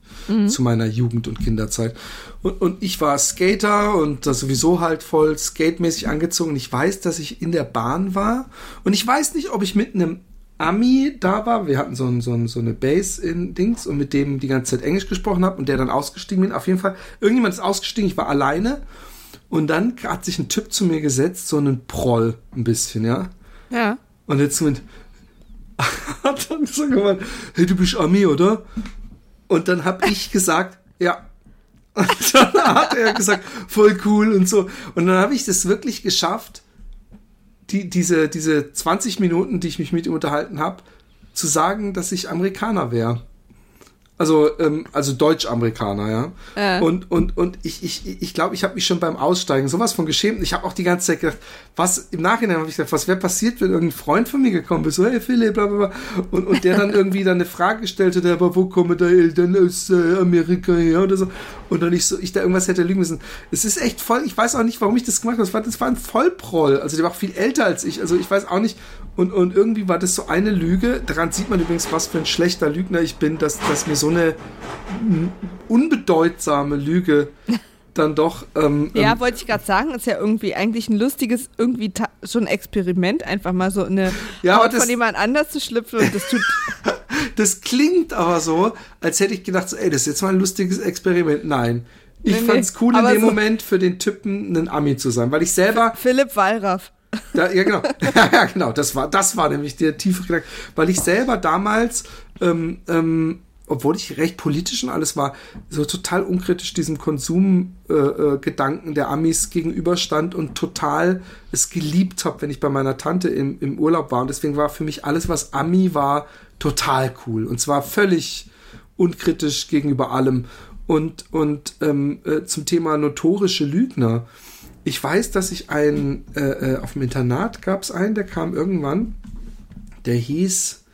Speaker 2: zu meiner Jugend- und Kinderzeit. Und, und ich war Skater und sowieso halt voll skatemäßig angezogen. Ich weiß, dass ich in der Bahn war. Und ich weiß nicht, ob ich mit einem Ami da war. Wir hatten so, ein, so, ein, so eine Base in Dings und mit dem die ganze Zeit Englisch gesprochen habe und der dann ausgestiegen bin. Auf jeden Fall, irgendjemand ist ausgestiegen, ich war alleine. Und dann hat sich ein Typ zu mir gesetzt, so einen Proll ein bisschen, ja.
Speaker 3: Ja.
Speaker 2: Und jetzt mit hat dann so gemeint, hey, du bist Ami, oder? Und dann habe ich gesagt, ja. Und dann hat er gesagt, voll cool und so. Und dann habe ich das wirklich geschafft, die, diese, diese 20 Minuten, die ich mich mit ihm unterhalten habe, zu sagen, dass ich Amerikaner wäre. Also, ähm, also Deutsch-Amerikaner, ja.
Speaker 3: Ja.
Speaker 2: Und, und, und ich, ich, ich glaube, ich habe mich schon beim Aussteigen sowas von geschämt. Ich habe auch die ganze Zeit gedacht, was, im Nachhinein habe ich gedacht, was wäre passiert, wenn irgendein Freund von mir gekommen ist, so, hey Philipp, bla, bla, bla. Und, und der dann irgendwie dann eine Frage gestellt hat, aber wo kommen deine Eltern aus äh, Amerika her oder so. Und dann ich so, ich da irgendwas hätte lügen müssen. Es ist echt voll, ich weiß auch nicht, warum ich das gemacht habe. Das war, das war ein Vollproll. Also der war auch viel älter als ich. Also ich weiß auch nicht. Und, und irgendwie war das so eine Lüge. Daran sieht man übrigens, was für ein schlechter Lügner ich bin, dass, dass mir so eine m, unbedeutsame Lüge dann doch. Ähm,
Speaker 3: Ja,
Speaker 2: ähm,
Speaker 3: wollte ich gerade sagen, ist ja irgendwie eigentlich ein lustiges, irgendwie so ein Experiment, einfach mal so eine
Speaker 2: Ja,
Speaker 3: Haut
Speaker 2: das-
Speaker 3: von jemand anders zu schlüpfen und das tut.
Speaker 2: das klingt aber so, als hätte ich gedacht, so, ey, das ist jetzt mal ein lustiges Experiment. Nein. Ich
Speaker 3: Nee, nee,
Speaker 2: fand's cool, in
Speaker 3: aber
Speaker 2: dem
Speaker 3: so-
Speaker 2: Moment für den Typen ein Ami zu sein, weil ich selber
Speaker 3: Philipp Wallraff.
Speaker 2: Da, ja, genau. ja, genau. Das war, das war nämlich der tiefe Gedanke. Weil ich selber damals, ähm, ähm, obwohl ich recht politisch und alles war, so total unkritisch diesem Konsumgedanken äh, äh, der Amis gegenüberstand und total es geliebt habe, wenn ich bei meiner Tante im, im Urlaub war. Und deswegen war für mich alles, was Ami war, total cool. Und zwar völlig unkritisch gegenüber allem. Und, und ähm, äh, zum Thema notorische Lügner. Ich weiß, dass ich einen, äh, äh, auf dem Internat gab es einen, der kam irgendwann, der hieß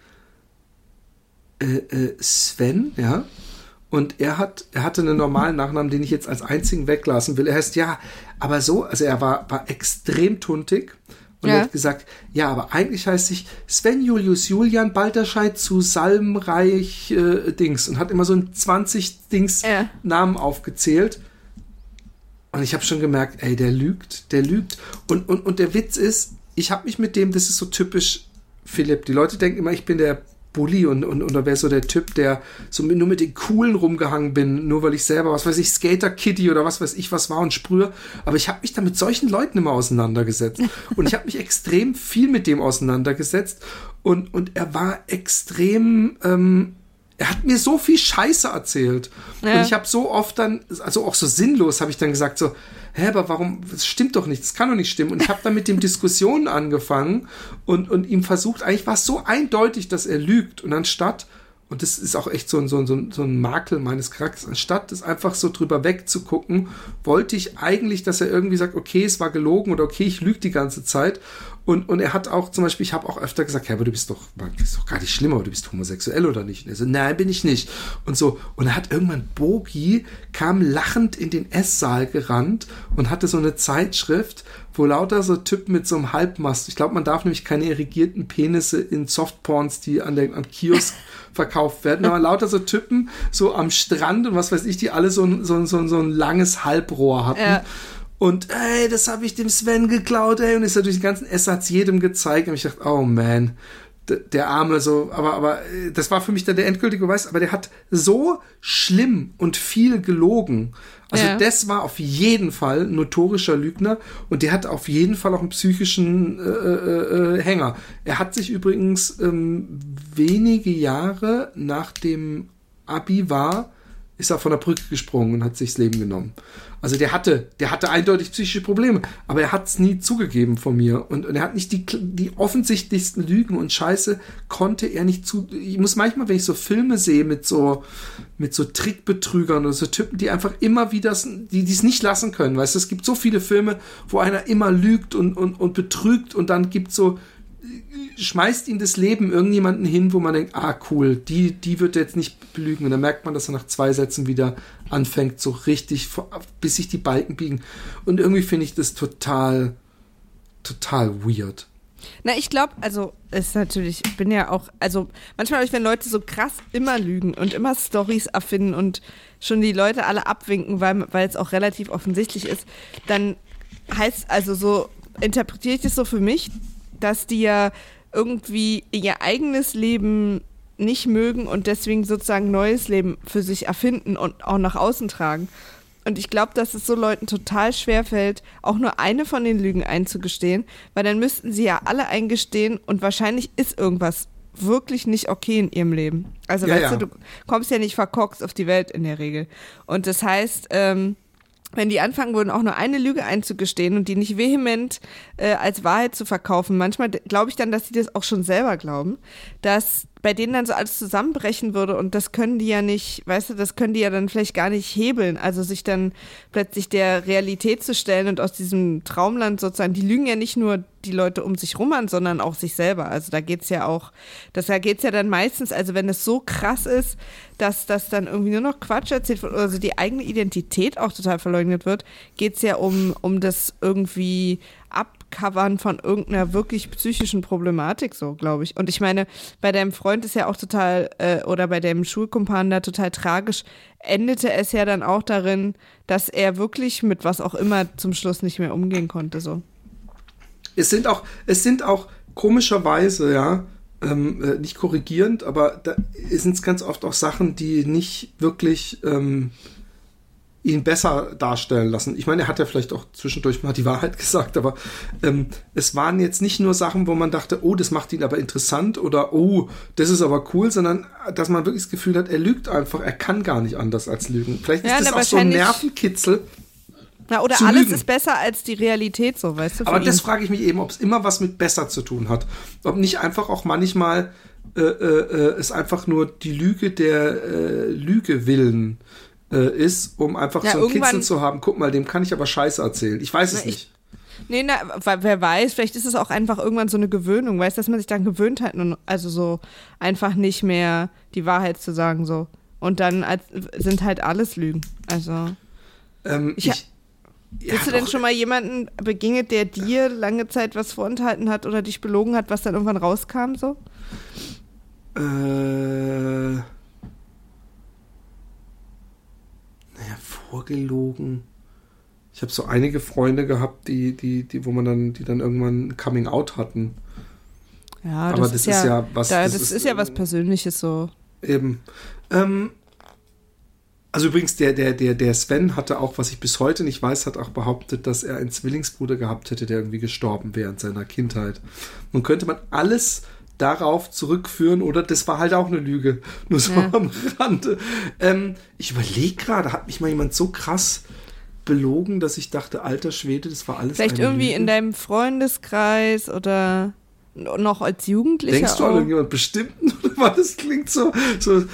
Speaker 2: äh, äh, Sven, ja. Und er hat, er hatte einen normalen Nachnamen, den ich jetzt als einzigen weglassen will. Er heißt ja, aber so, also er war, war extrem tuntig. Und
Speaker 3: Ja.
Speaker 2: er hat gesagt, ja, aber eigentlich heißt ich Sven Julius Julian Balterscheid zu Salmreich äh, Dings und hat immer so ein 20 Dings
Speaker 3: Ja.
Speaker 2: Namen aufgezählt. Und ich habe schon gemerkt, ey, der lügt, der lügt. Und, und, und der Witz ist, ich habe mich mit dem, das ist so typisch Philipp. Die Leute denken immer, ich bin der Bully und, und, und da wäre so der Typ, der so mit, nur mit den Coolen rumgehangen bin, nur weil ich selber, was weiß ich, Skater Kitty oder was weiß ich was war und sprühe. Aber ich habe mich da mit solchen Leuten immer auseinandergesetzt. und ich habe mich extrem viel mit dem auseinandergesetzt. Und, und er war extrem, ähm, er hat mir so viel Scheiße erzählt.
Speaker 3: Ja.
Speaker 2: Und ich habe so oft dann, also auch so sinnlos, habe ich dann gesagt so, hä, aber warum, das stimmt doch nicht, das kann doch nicht stimmen. Und ich habe dann mit dem Diskussionen angefangen und, und ihm versucht, eigentlich war es so eindeutig, dass er lügt. Und anstatt, und das ist auch echt so ein, so ein, so ein, Makel meines Charakters, anstatt das einfach so drüber wegzugucken, wollte ich eigentlich, dass er irgendwie sagt, okay, es war gelogen oder okay, ich lüge die ganze Zeit. Und, und er hat auch zum Beispiel, ich habe auch öfter gesagt, ja, aber du bist doch, das ist doch gar nicht schlimm, aber du bist homosexuell oder nicht? Und er so, nein, bin ich nicht. Und so, und er hat irgendwann Bogi, kam lachend in den Esssaal gerannt und hatte so eine Zeitschrift, wo lauter so Typen mit so einem Halbmast, ich glaube, man darf nämlich keine irrigierten Penisse in Softporns, die an der am Kiosk verkauft werden, aber lauter so Typen so am Strand und was weiß ich, die alle so ein, so ein, so ein, so ein langes Halbrohr hatten.
Speaker 3: Ja.
Speaker 2: Und ey, das habe ich dem Sven geklaut, ey. Und ist natürlich den ganzen Ess hat's jedem gezeigt. Und ich dachte, oh man, der, der Arme so, aber, aber äh, das war für mich dann der endgültige Beweis, aber der hat so schlimm und viel gelogen. Also
Speaker 3: Ja.
Speaker 2: das war auf jeden Fall ein notorischer Lügner und der hat auf jeden Fall auch einen psychischen äh, äh, äh, Hänger. Er hat sich übrigens ähm, wenige Jahre nach dem Abi war, ist er von der Brücke gesprungen und hat sich das Leben genommen. Also der hatte, der hatte eindeutig psychische Probleme, aber er hat es nie zugegeben von mir und, und er hat nicht die, die offensichtlichsten Lügen und Scheiße konnte er nicht zu. Ich muss manchmal, wenn ich so Filme sehe mit so mit so Trickbetrügern oder so Typen, die einfach immer wieder, die es nicht lassen können, weißt du, es gibt so viele Filme, wo einer immer lügt und und, und betrügt und dann gibt so schmeißt ihm das Leben irgendjemanden hin, wo man denkt, ah cool, die, die wird jetzt nicht belügen. Und dann merkt man, dass er nach zwei Sätzen wieder anfängt, so richtig, bis sich die Balken biegen. Und irgendwie finde ich das total, total weird.
Speaker 3: Na, ich glaube, also es ist natürlich, ich bin ja auch, also manchmal ich, wenn Leute so krass immer lügen und immer Stories erfinden und schon die Leute alle abwinken, weil weil es auch relativ offensichtlich ist, dann heißt, also so interpretiere ich das so für mich, dass die ja irgendwie ihr eigenes Leben nicht mögen und deswegen sozusagen neues Leben für sich erfinden und auch nach außen tragen. Und ich glaube, dass es so Leuten total schwer fällt, auch nur eine von den Lügen einzugestehen, weil dann müssten sie ja alle eingestehen und wahrscheinlich ist irgendwas wirklich nicht okay in ihrem Leben. Also
Speaker 2: Ja,
Speaker 3: weißt
Speaker 2: ja.
Speaker 3: du, du kommst ja nicht verkorkst auf die Welt in der Regel. Und das heißt, ähm, wenn die anfangen würden, auch nur eine Lüge einzugestehen und die nicht vehement äh, als Wahrheit zu verkaufen, manchmal glaube ich dann, dass die das auch schon selber glauben, dass bei denen dann so alles zusammenbrechen würde und das können die ja nicht, weißt du, das können die ja dann vielleicht gar nicht hebeln, also sich dann plötzlich der Realität zu stellen und aus diesem Traumland sozusagen, die lügen ja nicht nur die Leute um sich rum an, sondern auch sich selber. Also da geht's ja auch, das, da geht's ja dann meistens, also wenn es so krass ist, dass das dann irgendwie nur noch Quatsch erzählt wird, oder also die eigene Identität auch total verleugnet wird, geht's ja um, um das irgendwie Abcovern von irgendeiner wirklich psychischen Problematik, so glaube ich. Und ich meine, bei deinem Freund ist ja auch total, äh, oder bei deinem Schulkumpan da total tragisch, endete es ja dann auch darin, dass er wirklich mit was auch immer zum Schluss nicht mehr umgehen konnte, so.
Speaker 2: Es sind auch, es sind auch komischerweise, ja, ähm, äh, nicht korrigierend, aber da sind es ganz oft auch Sachen, die nicht wirklich ähm, ihn besser darstellen lassen. Ich meine, er hat ja vielleicht auch zwischendurch mal die Wahrheit gesagt, aber ähm, es waren jetzt nicht nur Sachen, wo man dachte, oh, das macht ihn aber interessant oder oh, das ist aber cool, sondern dass man wirklich das Gefühl hat, er lügt einfach, er kann gar nicht anders als lügen. Vielleicht
Speaker 3: Ja,
Speaker 2: ist das
Speaker 3: na,
Speaker 2: auch so ein Nervenkitzel,
Speaker 3: Na, oder alles
Speaker 2: lügen.
Speaker 3: ist besser als die Realität, so, weißt du?
Speaker 2: Aber das frage ich mich eben, ob es immer was mit besser zu tun hat. Ob nicht einfach auch manchmal äh, äh, äh, es einfach nur die Lüge der äh, Lüge willen äh, ist, um einfach
Speaker 3: Ja,
Speaker 2: so einen Kitzel zu haben. Guck mal, dem kann ich aber Scheiße erzählen. Ich weiß es
Speaker 3: Na, ich-
Speaker 2: nicht.
Speaker 3: Nee, na, wer weiß, vielleicht ist es auch einfach irgendwann so eine Gewöhnung, weißt dass man sich dann gewöhnt hat, nun- also so einfach nicht mehr die Wahrheit zu sagen, so. Und dann als, sind halt alles Lügen. Also,
Speaker 2: Ähm,
Speaker 3: Ich
Speaker 2: ich,
Speaker 3: bist du denn schon mal jemanden begegnet, der dir lange Zeit was vorenthalten hat oder dich belogen hat, was dann irgendwann rauskam, so?
Speaker 2: Äh, naja, vorgelogen. Ich habe so einige Freunde gehabt, die, die, die, wo man dann, die dann irgendwann ein Coming Out hatten.
Speaker 3: Ja,
Speaker 2: Aber das ist ja was-
Speaker 3: Da,
Speaker 2: das
Speaker 3: das,
Speaker 2: ist,
Speaker 3: ist, ja was
Speaker 2: ähm,
Speaker 3: Persönliches so.
Speaker 2: Eben. Ähm, also übrigens, der, der, der, der Sven hatte auch, was ich bis heute nicht weiß, hat auch behauptet, dass er einen Zwillingsbruder gehabt hätte, der irgendwie gestorben wäre in seiner Kindheit. Nun könnte man alles darauf zurückführen oder das war halt auch eine Lüge. Nur so
Speaker 3: Ja.
Speaker 2: am Rande. Ähm, ich überlege gerade, hat mich mal jemand so krass belogen, dass ich dachte, alter Schwede, das war alles
Speaker 3: Vielleicht irgendwie
Speaker 2: Lüge?
Speaker 3: in deinem Freundeskreis oder noch als Jugendlicher
Speaker 2: Denkst du an
Speaker 3: auch.
Speaker 2: irgendjemand bestimmten? Oder was? Das klingt so, so.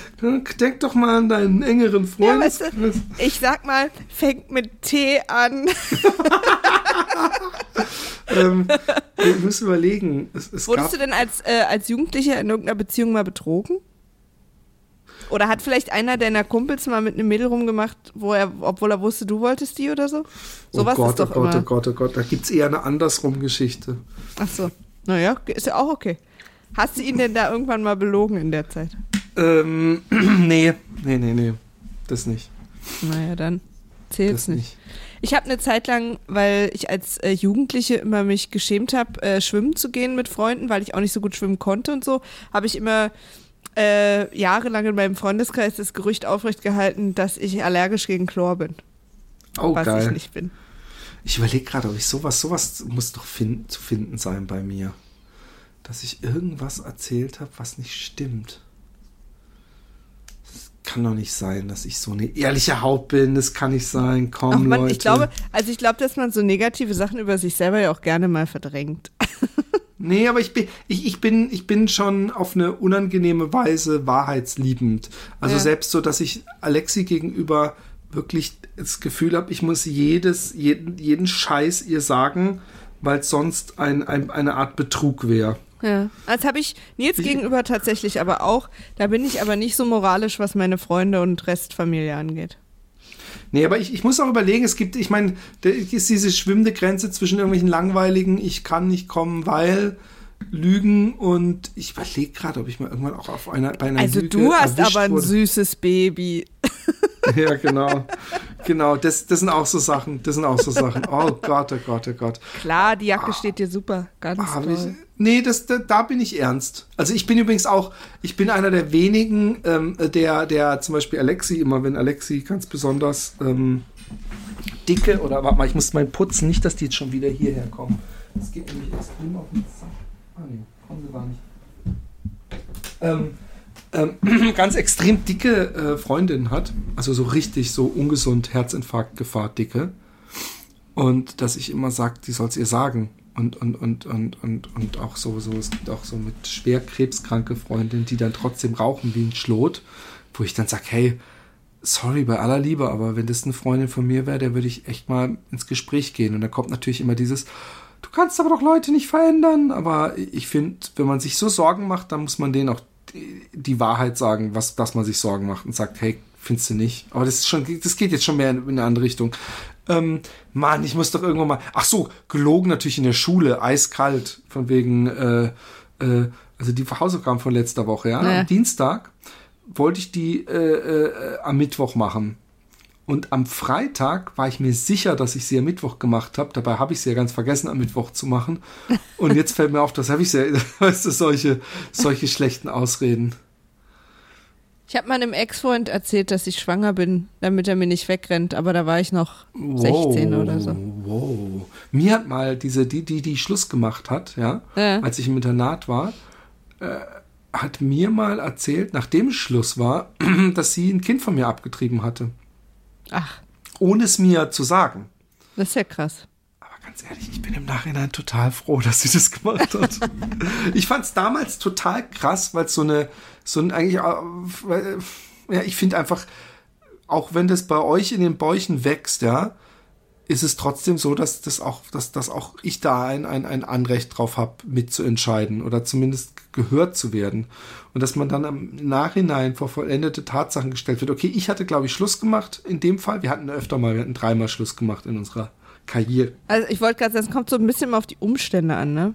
Speaker 2: Denk doch mal an deinen engeren
Speaker 3: Ja,
Speaker 2: Freund.
Speaker 3: weißt du, ich sag mal, fängt mit T an.
Speaker 2: ähm, ich muss überlegen. Es, es
Speaker 3: Wurdest du denn als, äh, als Jugendlicher in irgendeiner Beziehung mal betrogen? Oder hat vielleicht einer deiner Kumpels mal mit einem Mädel rumgemacht, wo er, obwohl er wusste, du wolltest die oder so? Sowas
Speaker 2: oh Gott,
Speaker 3: ist doch
Speaker 2: oh Gott,
Speaker 3: immer.
Speaker 2: oh Gott, oh Gott. Da gibt es eher eine andersrum Geschichte.
Speaker 3: Ach so. Naja, ist ja auch okay. Hast du ihn denn da irgendwann mal belogen in der Zeit?
Speaker 2: Ähm, nee, nee, nee, nee. Das nicht.
Speaker 3: Naja, dann. Zählt's nicht.
Speaker 2: nicht.
Speaker 3: Ich habe eine Zeit lang, weil ich als äh, Jugendliche immer mich geschämt habe, äh, schwimmen zu gehen mit Freunden, weil ich auch nicht so gut schwimmen konnte und so, habe ich immer äh, jahrelang in meinem Freundeskreis das Gerücht aufrecht gehalten, dass ich allergisch gegen Chlor bin,
Speaker 2: Oh,
Speaker 3: was
Speaker 2: geil.
Speaker 3: ich nicht bin.
Speaker 2: Ich überlege gerade, ob ich sowas, sowas muss doch fin zu finden sein bei mir. Dass ich irgendwas erzählt habe, was nicht stimmt. Kann doch nicht sein, dass ich so eine ehrliche Haut bin. Das kann nicht sein. Komm,
Speaker 3: Ach man,
Speaker 2: Leute.
Speaker 3: ich glaube, also ich glaube, dass man so negative Sachen über sich selber ja auch gerne mal verdrängt.
Speaker 2: Nee, aber ich bin, ich, ich bin, ich bin schon auf eine unangenehme Weise wahrheitsliebend. Also
Speaker 3: Ja.
Speaker 2: selbst so, dass ich Alexi gegenüber wirklich das Gefühl habe, ich muss jedes, jeden, jeden Scheiß ihr sagen, weil es sonst ein, ein, eine Art Betrug wäre.
Speaker 3: Ja. Das habe ich Nils gegenüber tatsächlich aber auch. Da bin ich aber nicht so moralisch, was meine Freunde und Restfamilie angeht.
Speaker 2: Nee, aber ich, ich muss auch überlegen, es gibt, ich meine, da ist diese schwimmende Grenze zwischen irgendwelchen langweiligen, ich kann nicht kommen, weil Lügen und ich überlege gerade, ob ich mal irgendwann auch auf einer, bei einer
Speaker 3: Also
Speaker 2: Lüge
Speaker 3: du hast aber ein
Speaker 2: wurde.
Speaker 3: süßes Baby.
Speaker 2: Ja, genau. Genau, das, das sind auch so Sachen. Das sind auch so Sachen. Oh Gott, oh Gott, oh Gott.
Speaker 3: Klar, die Jacke steht dir super. Ganz
Speaker 2: Hab
Speaker 3: toll.
Speaker 2: nee, das, da, da bin ich ernst. Also ich bin übrigens auch, ich bin einer der wenigen, ähm, der, der zum Beispiel Alexi, immer wenn Alexi ganz besonders ähm, dicke, oder warte mal, ich muss meinen putzen, nicht, dass die jetzt schon wieder hierher kommen. Das geht nämlich extrem auf den Sack. Ah nee, kommen sie gar nicht. Ähm, ähm, ganz extrem dicke äh, Freundin hat, also so richtig so ungesund Herzinfarkt Gefahr dicke und dass ich immer sage, die soll es ihr sagen. Und und und und und und auch so so es gibt auch so mit schwer krebskranke Freundinnen, die dann trotzdem rauchen wie ein Schlot, wo ich dann sage, hey, sorry bei aller Liebe, aber wenn das eine Freundin von mir wäre, der würde ich echt mal ins Gespräch gehen. Und da kommt natürlich immer dieses Du kannst aber doch Leute nicht verändern, aber ich finde, wenn man sich so Sorgen macht, dann muss man denen auch die, die Wahrheit sagen, was, dass man sich Sorgen macht und sagt, hey, findest du nicht? Aber das ist schon, das geht jetzt schon mehr in, in eine andere Richtung. Ähm, Mann, ich muss doch irgendwann mal. Ach so, gelogen natürlich in der Schule, eiskalt, von wegen, äh, äh, also die Hausaufgaben von letzter Woche, ja.
Speaker 3: Ja.
Speaker 2: Am Dienstag wollte ich die äh, äh, am Mittwoch machen. Und am Freitag war ich mir sicher, dass ich sie am Mittwoch gemacht habe. Dabei habe ich sie ja ganz vergessen, am Mittwoch zu machen. Und jetzt fällt mir auf, das habe ich ja, weißt du, solche, solche schlechten Ausreden.
Speaker 3: Ich habe meinem Ex-Freund erzählt, dass ich schwanger bin, damit er mir nicht wegrennt, aber da war ich noch 16 oder so.
Speaker 2: Wow. Mir hat mal diese, die, die, die Schluss gemacht hat, ja,
Speaker 3: Ja.
Speaker 2: als ich im Internat war, äh, hat mir mal erzählt, nachdem Schluss war, dass sie ein Kind von mir abgetrieben hatte.
Speaker 3: Ach,
Speaker 2: Ohne es mir zu sagen.
Speaker 3: das ist ja krass.
Speaker 2: Aber ganz ehrlich, ich bin im Nachhinein total froh, dass sie das gemacht hat. ich fand es damals total krass, weil es so eine, so ein eigentlich, äh, ja, ich finde einfach, auch wenn das bei euch in den Bäuchen wächst, ja, ist es trotzdem so, dass das auch, dass, dass auch ich da ein, ein, ein Anrecht drauf habe, mitzuentscheiden oder zumindest gehört zu werden. Und dass man dann im Nachhinein vor vollendete Tatsachen gestellt wird. Okay, ich hatte, glaube ich, Schluss gemacht in dem Fall. Wir hatten öfter mal, wir hatten dreimal Schluss gemacht in unserer Karriere.
Speaker 3: Also ich wollte gerade sagen, es kommt so ein bisschen mal auf die Umstände an, ne?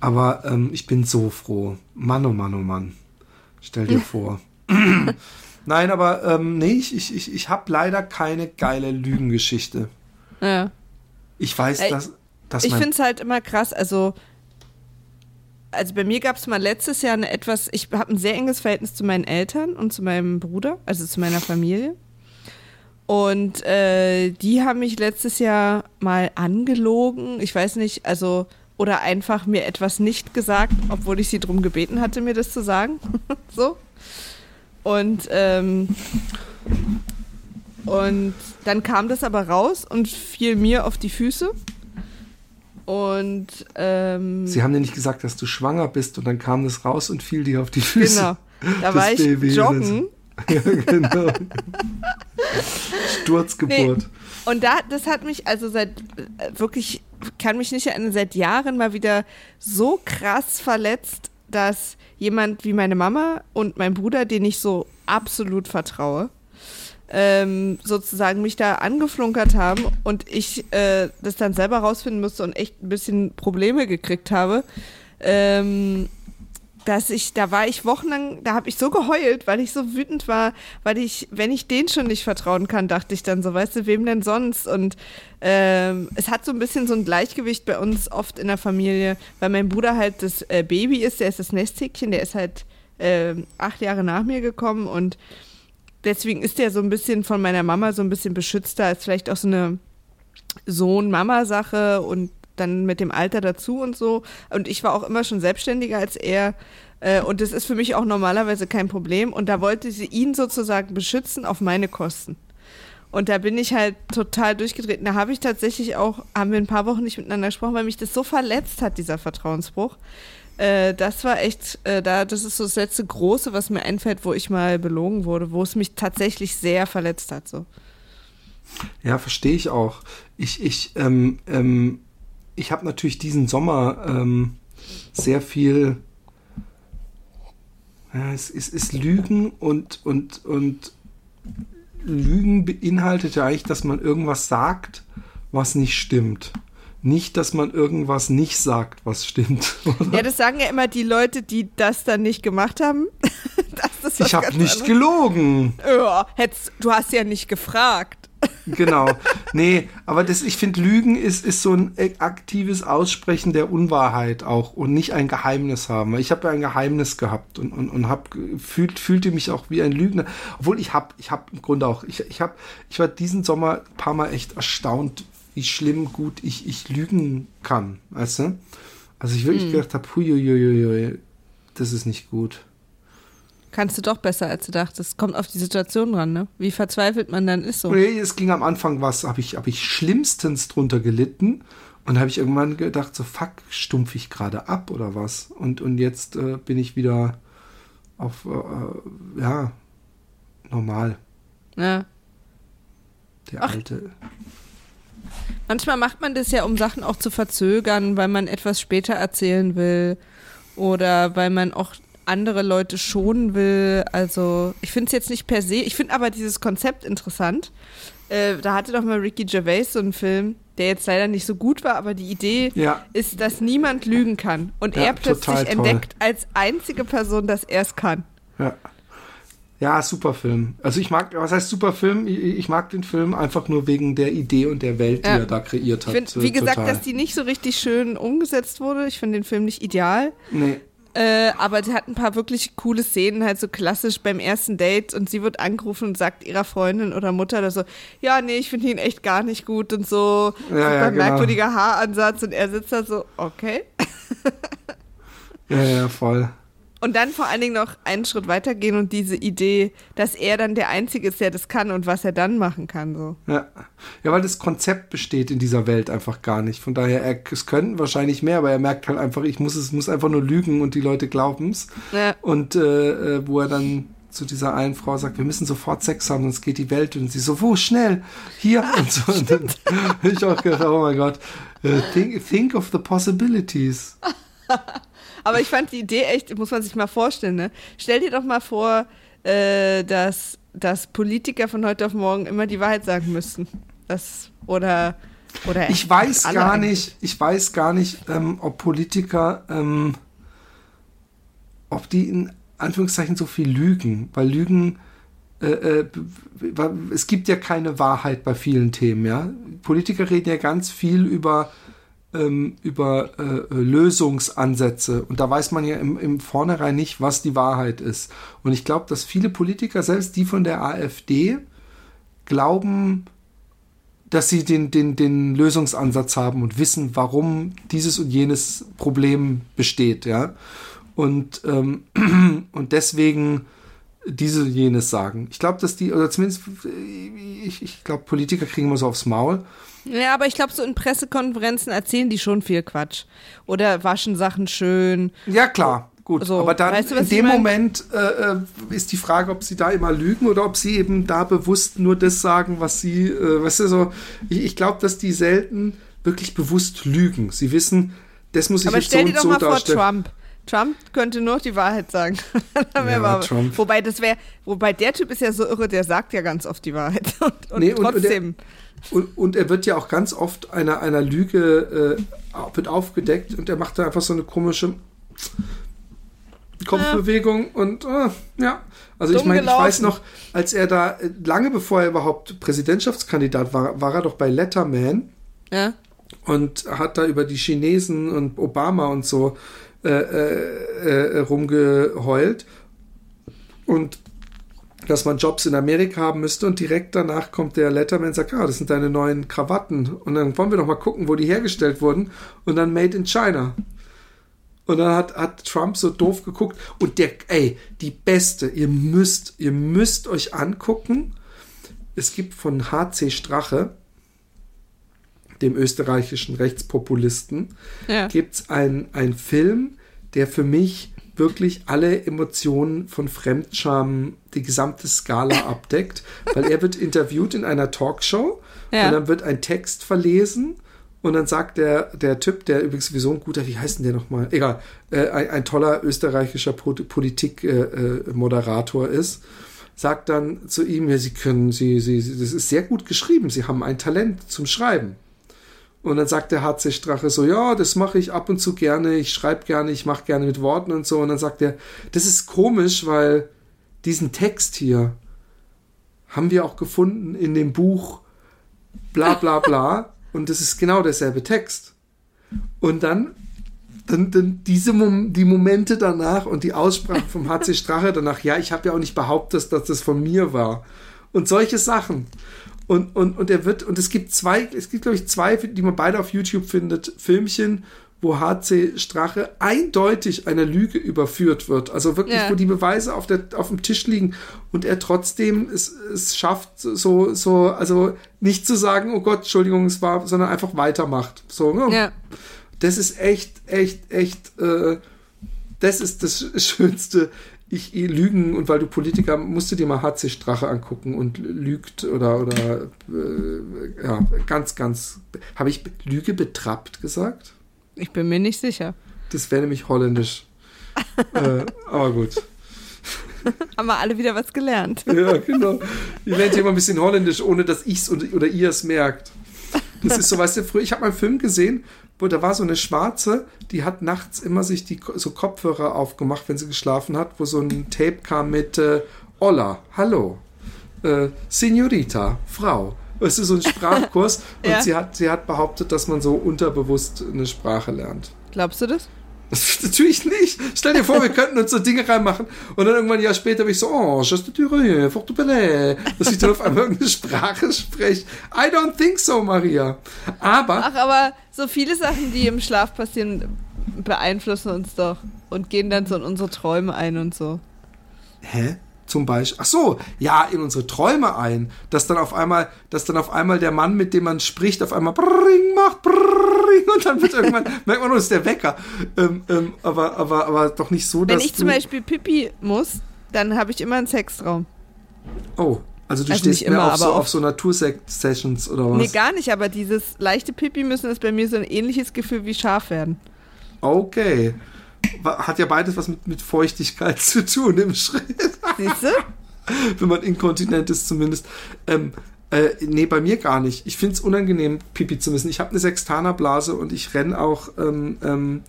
Speaker 2: Aber ähm, ich bin so froh. Mann, oh Mann, oh Mann. Stell dir vor. Nein, aber ähm, nee, ich, ich, ich, ich habe leider keine geile Lügengeschichte.
Speaker 3: Ja.
Speaker 2: Ich weiß, dass, dass
Speaker 3: Ich finde es halt immer krass, also also bei mir gab es mal letztes Jahr eine etwas, ich habe ein sehr enges Verhältnis zu meinen Eltern und zu meinem Bruder, also zu meiner Familie. Und äh, die haben mich letztes Jahr mal angelogen, ich weiß nicht, also oder einfach mir etwas nicht gesagt, obwohl ich sie darum gebeten hatte, mir das zu sagen. so. Und ähm, und dann kam das aber raus und fiel mir auf die Füße. Und ähm,
Speaker 2: Sie haben dir nicht gesagt, dass du schwanger bist und dann kam das raus und fiel dir auf die Füße.
Speaker 3: genau. Da war ich
Speaker 2: Baby,
Speaker 3: joggen.
Speaker 2: ja, genau. Sturzgeburt.
Speaker 3: Und da, das hat mich also seit äh, wirklich, kann mich nicht erinnern, seit Jahren mal wieder so krass verletzt, dass jemand wie meine Mama und mein Bruder, den ich so absolut vertraue, ähm, sozusagen mich da angeflunkert haben und ich äh, das dann selber rausfinden musste und echt ein bisschen Probleme gekriegt habe. Ähm, dass ich, da war ich wochenlang, da habe ich so geheult, weil ich so wütend war, weil ich, wenn ich den schon nicht vertrauen kann, dachte ich dann so, weißt du, wem denn sonst? Und ähm, es hat so ein bisschen so ein Gleichgewicht bei uns oft in der Familie, weil mein Bruder halt das äh, Baby ist, der ist das Nesthäkchen, der ist halt äh, acht Jahre nach mir gekommen und deswegen ist der so ein bisschen von meiner Mama so ein bisschen beschützter als vielleicht auch so eine Sohn-Mama-Sache und dann mit dem Alter dazu und so. Und ich war auch immer schon selbstständiger als er. Äh, und das ist für mich auch normalerweise kein Problem. Und da wollte sie ihn sozusagen beschützen auf meine Kosten. Und da bin ich halt total durchgetreten. Da habe ich tatsächlich auch, haben wir ein paar Wochen nicht miteinander gesprochen, weil mich das so verletzt hat, dieser Vertrauensbruch. Äh, das war echt, äh, da, das ist so das letzte große, was mir einfällt, wo ich mal belogen wurde, wo es mich tatsächlich sehr verletzt hat. So.
Speaker 2: Ja, verstehe ich auch. Ich, ich, ähm, ähm, ich habe natürlich diesen Sommer ähm, sehr viel. Ja, es, es ist Lügen und, und, und Lügen beinhaltet ja eigentlich, dass man irgendwas sagt, was nicht stimmt. Nicht, dass man irgendwas nicht sagt, was stimmt.
Speaker 3: Oder? Ja, das sagen ja immer die Leute, die das dann nicht gemacht haben.
Speaker 2: ich habe nicht anderes. gelogen.
Speaker 3: Ja, hättest, du hast ja nicht gefragt.
Speaker 2: Genau. Nee, aber das, ich finde, Lügen ist, ist so ein aktives Aussprechen der Unwahrheit auch und nicht ein Geheimnis haben. Ich habe ja ein Geheimnis gehabt und, und, und hab, fühlt, fühlte mich auch wie ein Lügner. Obwohl ich habe ich hab im Grunde auch, ich, ich, hab, ich war diesen Sommer ein paar Mal echt erstaunt, wie schlimm gut ich, ich lügen kann. Weißt du? Also ich wirklich hm. gedacht habe, huiuiuiui, das ist nicht gut.
Speaker 3: Kannst du doch besser, als du dachtest. Kommt auf die Situation dran, ne? Wie verzweifelt man dann ist so.
Speaker 2: Nee, es ging am Anfang was, habe ich, hab ich schlimmstens drunter gelitten. Und habe ich irgendwann gedacht, so fuck, stumpf ich gerade ab oder was? Und, und jetzt äh, bin ich wieder auf, äh, äh ja, normal.
Speaker 3: Ja.
Speaker 2: Der Ach. alte.
Speaker 3: Manchmal macht man das ja, um Sachen auch zu verzögern, weil man etwas später erzählen will. Oder weil man auch andere Leute schonen will. Also ich finde es jetzt nicht per se, ich finde aber dieses Konzept interessant. Äh, da hatte doch mal Ricky Gervais so einen Film, der jetzt leider nicht so gut war, aber die Idee ja. ist, dass niemand lügen kann. Und ja, er plötzlich entdeckt als einzige Person, dass er es kann.
Speaker 2: Ja. Ja, super Film. Also ich mag, was heißt super Film? Ich, mag den Film einfach nur wegen der Idee und der Welt, die ja. er da kreiert hat.
Speaker 3: Find, wie gesagt, total. dass die nicht so richtig schön umgesetzt wurde. Ich finde den Film nicht ideal.
Speaker 2: Nee.
Speaker 3: Äh, aber sie hat ein paar wirklich coole Szenen, halt so klassisch beim ersten Date und sie wird angerufen und sagt ihrer Freundin oder Mutter oder so, ja, nee, ich finde ihn echt gar nicht gut und so,
Speaker 2: ja, ja, genau.
Speaker 3: merkwürdiger Haaransatz und er sitzt da so, okay.
Speaker 2: ja, ja, voll.
Speaker 3: Und dann vor allen Dingen noch einen Schritt weitergehen und diese Idee, dass er dann der Einzige ist, der das kann und was er dann machen kann. So.
Speaker 2: Ja. ja, weil das Konzept besteht in dieser Welt einfach gar nicht. Von daher, er, es könnten wahrscheinlich mehr, aber er merkt halt einfach, ich muss es muss einfach nur lügen und die Leute glauben es.
Speaker 3: Ja.
Speaker 2: Und äh, äh, wo er dann zu dieser einen Frau sagt, wir müssen sofort Sex haben, sonst geht die Welt. Und sie so, wo, schnell, hier ah, und so. Und dann ich auch gedacht, oh mein Gott, uh, think, think of the possibilities.
Speaker 3: Aber ich fand die Idee echt, muss man sich mal vorstellen, ne? Stell dir doch mal vor, äh, dass, dass Politiker von heute auf morgen immer die Wahrheit sagen müssten. Das, oder, oder
Speaker 2: ich weiß gar nicht, ich weiß gar nicht, ähm, ob Politiker, ähm, ob die in Anführungszeichen so viel lügen, weil Lügen, äh, äh, es gibt ja keine Wahrheit bei vielen Themen, ja. Politiker reden ja ganz viel über ähm, über äh, Lösungsansätze. Und da weiß man ja im, im Vornherein nicht, was die Wahrheit ist. Und ich glaube, dass viele Politiker, selbst die von der AfD, glauben, dass sie den, den, den Lösungsansatz haben und wissen, warum dieses und jenes Problem besteht, ja. Und, ähm, und deswegen diese jenes sagen. Ich glaube, dass die, oder zumindest, ich, ich glaube, Politiker kriegen immer so aufs Maul.
Speaker 3: Ja, aber ich glaube, so in Pressekonferenzen erzählen die schon viel Quatsch. Oder waschen Sachen schön.
Speaker 2: Ja, klar. Gut, so, aber dann weißt du, in dem Moment äh, äh, ist die Frage, ob sie da immer lügen oder ob sie eben da bewusst nur das sagen, was sie, äh, weißt du, so, ich, ich glaube, dass die selten wirklich bewusst lügen. Sie wissen, das muss ich aber jetzt so und so darstellen. Stell dir doch mal vor Trump.
Speaker 3: Trump könnte nur die Wahrheit sagen. ja. Wobei das wäre, wobei der Typ ist ja so irre, der sagt ja ganz oft die Wahrheit. Und, und nee, trotzdem.
Speaker 2: Und, und, und, er wird ja auch ganz oft einer, einer Lüge äh, wird aufgedeckt und er macht da einfach so eine komische Kopfbewegung und äh, ja. Also ich
Speaker 3: Dumm
Speaker 2: meine, ich weiß noch, als er da, äh, lange bevor er überhaupt Präsidentschaftskandidat war, war er doch bei Letterman
Speaker 3: Ja.
Speaker 2: und hat da über die Chinesen und Obama und so äh, äh, äh, rumgeheult und dass man Jobs in Amerika haben müsste und direkt danach kommt der Letterman und sagt, ah, das sind deine neuen Krawatten und dann wollen wir doch mal gucken, wo die hergestellt wurden und dann made in China. Und dann hat, hat Trump so doof geguckt und der, ey, die beste, ihr müsst, ihr müsst euch angucken. Es gibt von HC Strache, dem österreichischen Rechtspopulisten,
Speaker 3: Ja.
Speaker 2: gibt es einen Film, der für mich wirklich alle Emotionen von Fremdscham, die gesamte Skala abdeckt, weil er wird interviewt in einer Talkshow
Speaker 3: Ja.
Speaker 2: und dann wird ein Text verlesen und dann sagt der, der Typ, der übrigens sowieso ein guter, wie heißt denn der nochmal? Egal, äh, ein, ein toller österreichischer Politik-Moderator äh, Moderator ist, sagt dann zu ihm, ja, Sie können, Sie, Sie, Sie, das ist sehr gut geschrieben, Sie haben ein Talent zum Schreiben. Und dann sagt der HC Strache so, ja, das mache ich ab und zu gerne, ich schreibe gerne, ich mache gerne mit Worten und so. Und dann sagt er, das ist komisch, weil diesen Text hier haben wir auch gefunden in dem Buch bla bla bla. und das ist genau derselbe Text. Und dann, dann, dann diese Mom die Momente danach und die Aussprache vom HC Strache danach, ja, ich habe ja auch nicht behauptet, dass das von mir war. Und solche Sachen. Und, und, und er wird, und es gibt zwei, es gibt, glaube ich, zwei, die man beide auf YouTube findet, Filmchen, wo HC Strache eindeutig einer Lüge überführt wird. Also wirklich,
Speaker 3: Ja.
Speaker 2: wo die Beweise auf, der, auf dem Tisch liegen und er trotzdem es, es schafft, so, so, also nicht zu sagen, oh Gott, Entschuldigung, es war, sondern einfach weitermacht. So, ne?
Speaker 3: Ja.
Speaker 2: Das ist echt, echt, echt, äh, das ist das Schönste. Ich, ich Lügen und weil du Politiker musst du dir mal HC Strache angucken und lügt oder oder äh, ja ganz ganz habe ich Lüge betrappt gesagt?
Speaker 3: Ich bin mir nicht sicher.
Speaker 2: Das wäre nämlich holländisch. äh, aber gut.
Speaker 3: Haben wir alle wieder was gelernt.
Speaker 2: Ja, genau. Ihr lernt ja immer ein bisschen holländisch, ohne dass ich's oder, oder ihr es merkt. Das ist so, weißt du, früher, ich habe mal einen Film gesehen, wo da war so eine Schwarze, die hat nachts immer sich die so Kopfhörer aufgemacht, wenn sie geschlafen hat, wo so ein Tape kam mit äh, Hola, hallo, äh, Signorita, Frau. Es ist so ein Sprachkurs und
Speaker 3: Ja.
Speaker 2: sie, hat, sie hat behauptet, dass man so unterbewusst eine Sprache lernt.
Speaker 3: Glaubst du das?
Speaker 2: Natürlich nicht. Stell dir vor, wir könnten uns so Dinge reinmachen und dann irgendwann ein Jahr später bin ich so, oh, je te dirais, fort belay, dass ich dann auf einmal irgendeine Sprache spreche. I don't think so, Maria. Aber,
Speaker 3: Ach, aber so viele Sachen, die im Schlaf passieren, beeinflussen uns doch und gehen dann so in unsere Träume ein und so.
Speaker 2: hä? Zum Beispiel, ach so, ja, in unsere Träume ein, dass dann auf einmal, dass dann auf einmal der Mann, mit dem man spricht, auf einmal bring macht, bring, und dann wird irgendwann, merkt man, nur, das ist der Wecker. Ähm, ähm, aber, aber, aber doch nicht so,
Speaker 3: Wenn
Speaker 2: dass
Speaker 3: ich zum Beispiel Pipi muss, dann habe ich immer einen Sextraum.
Speaker 2: oh, also du
Speaker 3: Also
Speaker 2: stehst mehr
Speaker 3: immer,
Speaker 2: auf, so, auf so Natursect-Sessions oder was?
Speaker 3: Nee, gar nicht, aber dieses leichte Pipi müssen ist bei mir so ein ähnliches Gefühl wie scharf werden.
Speaker 2: Okay. Hat ja beides was mit, mit Feuchtigkeit zu tun im Schritt,
Speaker 3: Siehst du?
Speaker 2: wenn man inkontinent ist zumindest. Ähm, äh, nee, bei mir gar nicht. Ich finde es unangenehm, Pipi zu müssen. Ich habe eine Sextanerblase und ich renne auch ähm, ähm,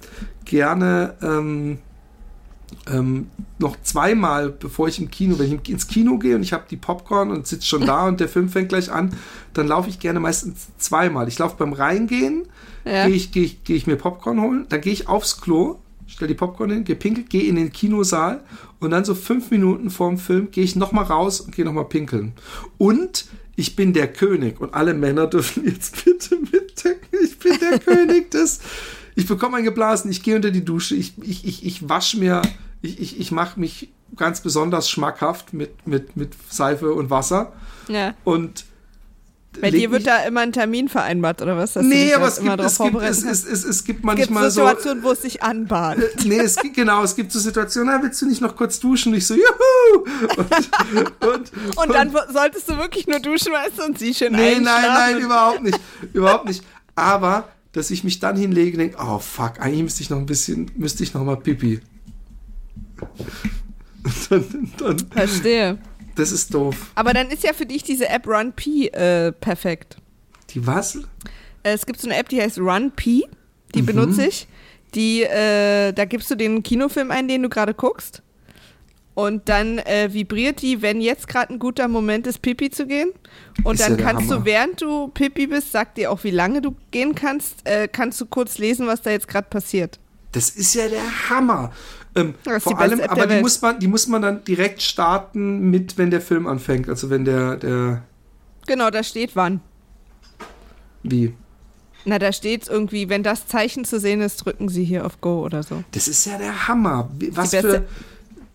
Speaker 2: gerne ähm, ähm, noch zweimal, bevor ich im Kino, wenn ich ins Kino gehe und ich habe die Popcorn und sitze schon da und der Film fängt gleich an, dann laufe ich gerne meistens zweimal. Ich laufe beim Reingehen,
Speaker 3: Ja.
Speaker 2: gehe ich, geh ich, geh ich mir Popcorn holen, dann gehe ich aufs Klo, stell die Popcorn hin, gepinkelt, gehe in den Kinosaal und dann so fünf Minuten vorm Film gehe ich nochmal raus und gehe nochmal pinkeln. Und ich bin der König und alle Männer dürfen jetzt bitte mitdenken, ich bin der König des... Ich bekomme ein Geblasen, ich gehe unter die Dusche, ich, ich, ich, ich wasche mir, ich, ich, ich mache mich ganz besonders schmackhaft mit, mit, mit Seife und Wasser
Speaker 3: Ja.
Speaker 2: und
Speaker 3: Bei dir wird da immer ein Termin vereinbart, oder was?
Speaker 2: Nee, aber es gibt, es, gibt, es, es, es, es gibt
Speaker 3: Es gibt
Speaker 2: manchmal so.
Speaker 3: Situationen, wo es sich anbahnt.
Speaker 2: Nee, es gibt, genau, es gibt so Situationen, na, willst du nicht noch kurz duschen? Und ich so, juhu! Und, und,
Speaker 3: Und dann wo- solltest du wirklich nur duschen, weißt du, und sie schön
Speaker 2: Nee, nein, nein, überhaupt nicht. Überhaupt nicht. Aber, dass ich mich dann hinlege und denke, oh fuck, eigentlich müsste ich noch ein bisschen, müsste ich noch mal Pipi. Und dann, dann,
Speaker 3: Verstehe.
Speaker 2: Das ist doof.
Speaker 3: Aber dann ist ja für dich diese App RunP äh, perfekt.
Speaker 2: Die was?
Speaker 3: Äh, Es gibt so eine App, die heißt RunP, die
Speaker 2: Mhm.
Speaker 3: benutze ich. Die, äh, da gibst du den Kinofilm ein, den du gerade guckst. Und dann äh, vibriert die, wenn jetzt gerade ein guter Moment ist, Pipi zu gehen. Und
Speaker 2: Ist
Speaker 3: dann
Speaker 2: ja
Speaker 3: kannst
Speaker 2: Hammer.
Speaker 3: du, während du Pipi bist, sagt dir auch, wie lange du gehen kannst, äh, kannst du kurz lesen, was da jetzt gerade passiert.
Speaker 2: Das ist ja der Hammer. Ähm, vor allem, aber die
Speaker 3: Welt.
Speaker 2: muss, man, die muss man dann direkt starten mit, wenn der Film anfängt. Also wenn der, der,
Speaker 3: Genau, da steht wann.
Speaker 2: wie?
Speaker 3: Na, da steht irgendwie, wenn das Zeichen zu sehen ist, drücken Sie hier auf Go oder so.
Speaker 2: Das ist ja der Hammer. Was für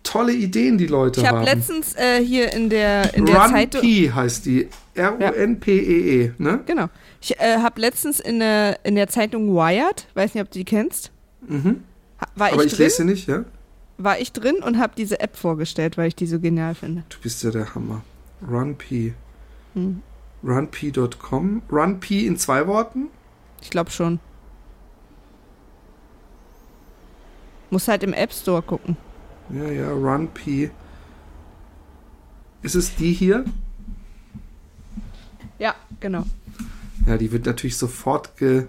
Speaker 2: tolle Ideen die Leute
Speaker 3: Ich habe
Speaker 2: haben.
Speaker 3: letztens äh, hier in der, in der
Speaker 2: Run
Speaker 3: Zeitung.
Speaker 2: P heißt die. R-U-N-P-E-E, ne?
Speaker 3: Genau. Ich äh, habe letztens in der, in der Zeitung Wired, weiß nicht, ob du die kennst,
Speaker 2: Mhm.
Speaker 3: war,
Speaker 2: Aber
Speaker 3: ich
Speaker 2: ich
Speaker 3: drin,
Speaker 2: lese sie nicht, ja?
Speaker 3: War ich drin und habe diese App vorgestellt, weil ich die so genial finde.
Speaker 2: Du bist ja der Hammer. Run P.
Speaker 3: Hm.
Speaker 2: Runp.com. Run P in zwei Worten?
Speaker 3: Ich glaube schon. Muss halt im App Store gucken.
Speaker 2: Ja, ja, Run P. Ist es die hier?
Speaker 3: Ja, genau.
Speaker 2: Ja, die wird natürlich sofort ge.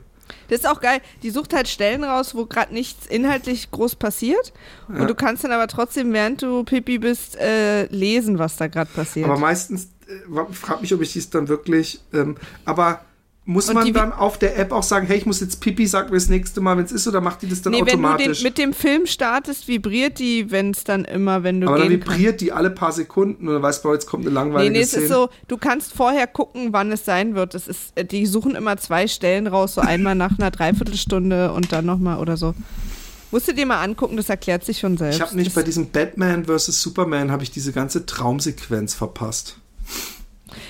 Speaker 3: Das ist auch geil. Die sucht halt Stellen raus, wo gerade nichts inhaltlich groß passiert.
Speaker 2: Ja.
Speaker 3: Und du kannst dann aber trotzdem, während du Pipi bist, äh, lesen, was da gerade passiert.
Speaker 2: Aber meistens, äh, frag mich, ob ich dies dann wirklich. Ähm, aber muss man dann auf der App auch sagen, hey, ich muss jetzt Pipi, sag mir das nächste Mal, wenn es ist, oder macht die das dann
Speaker 3: nee, wenn du den,
Speaker 2: automatisch?
Speaker 3: mit dem Film startest, vibriert die, wenn es dann immer, wenn du
Speaker 2: aber dann
Speaker 3: gehen kannst.
Speaker 2: vibriert die alle paar Sekunden und dann weißt du, jetzt kommt eine
Speaker 3: Nee,
Speaker 2: langweilige
Speaker 3: nee, es ist so, du kannst vorher gucken, wann es sein wird. Es ist, äh, die suchen immer zwei Stellen raus, so einmal nach einer Dreiviertelstunde und dann nochmal oder so. Musst du dir mal angucken, das erklärt sich schon selbst.
Speaker 2: ich habe nicht
Speaker 3: das,
Speaker 2: bei diesem Batman vs. Superman habe ich diese ganze Traumsequenz verpasst.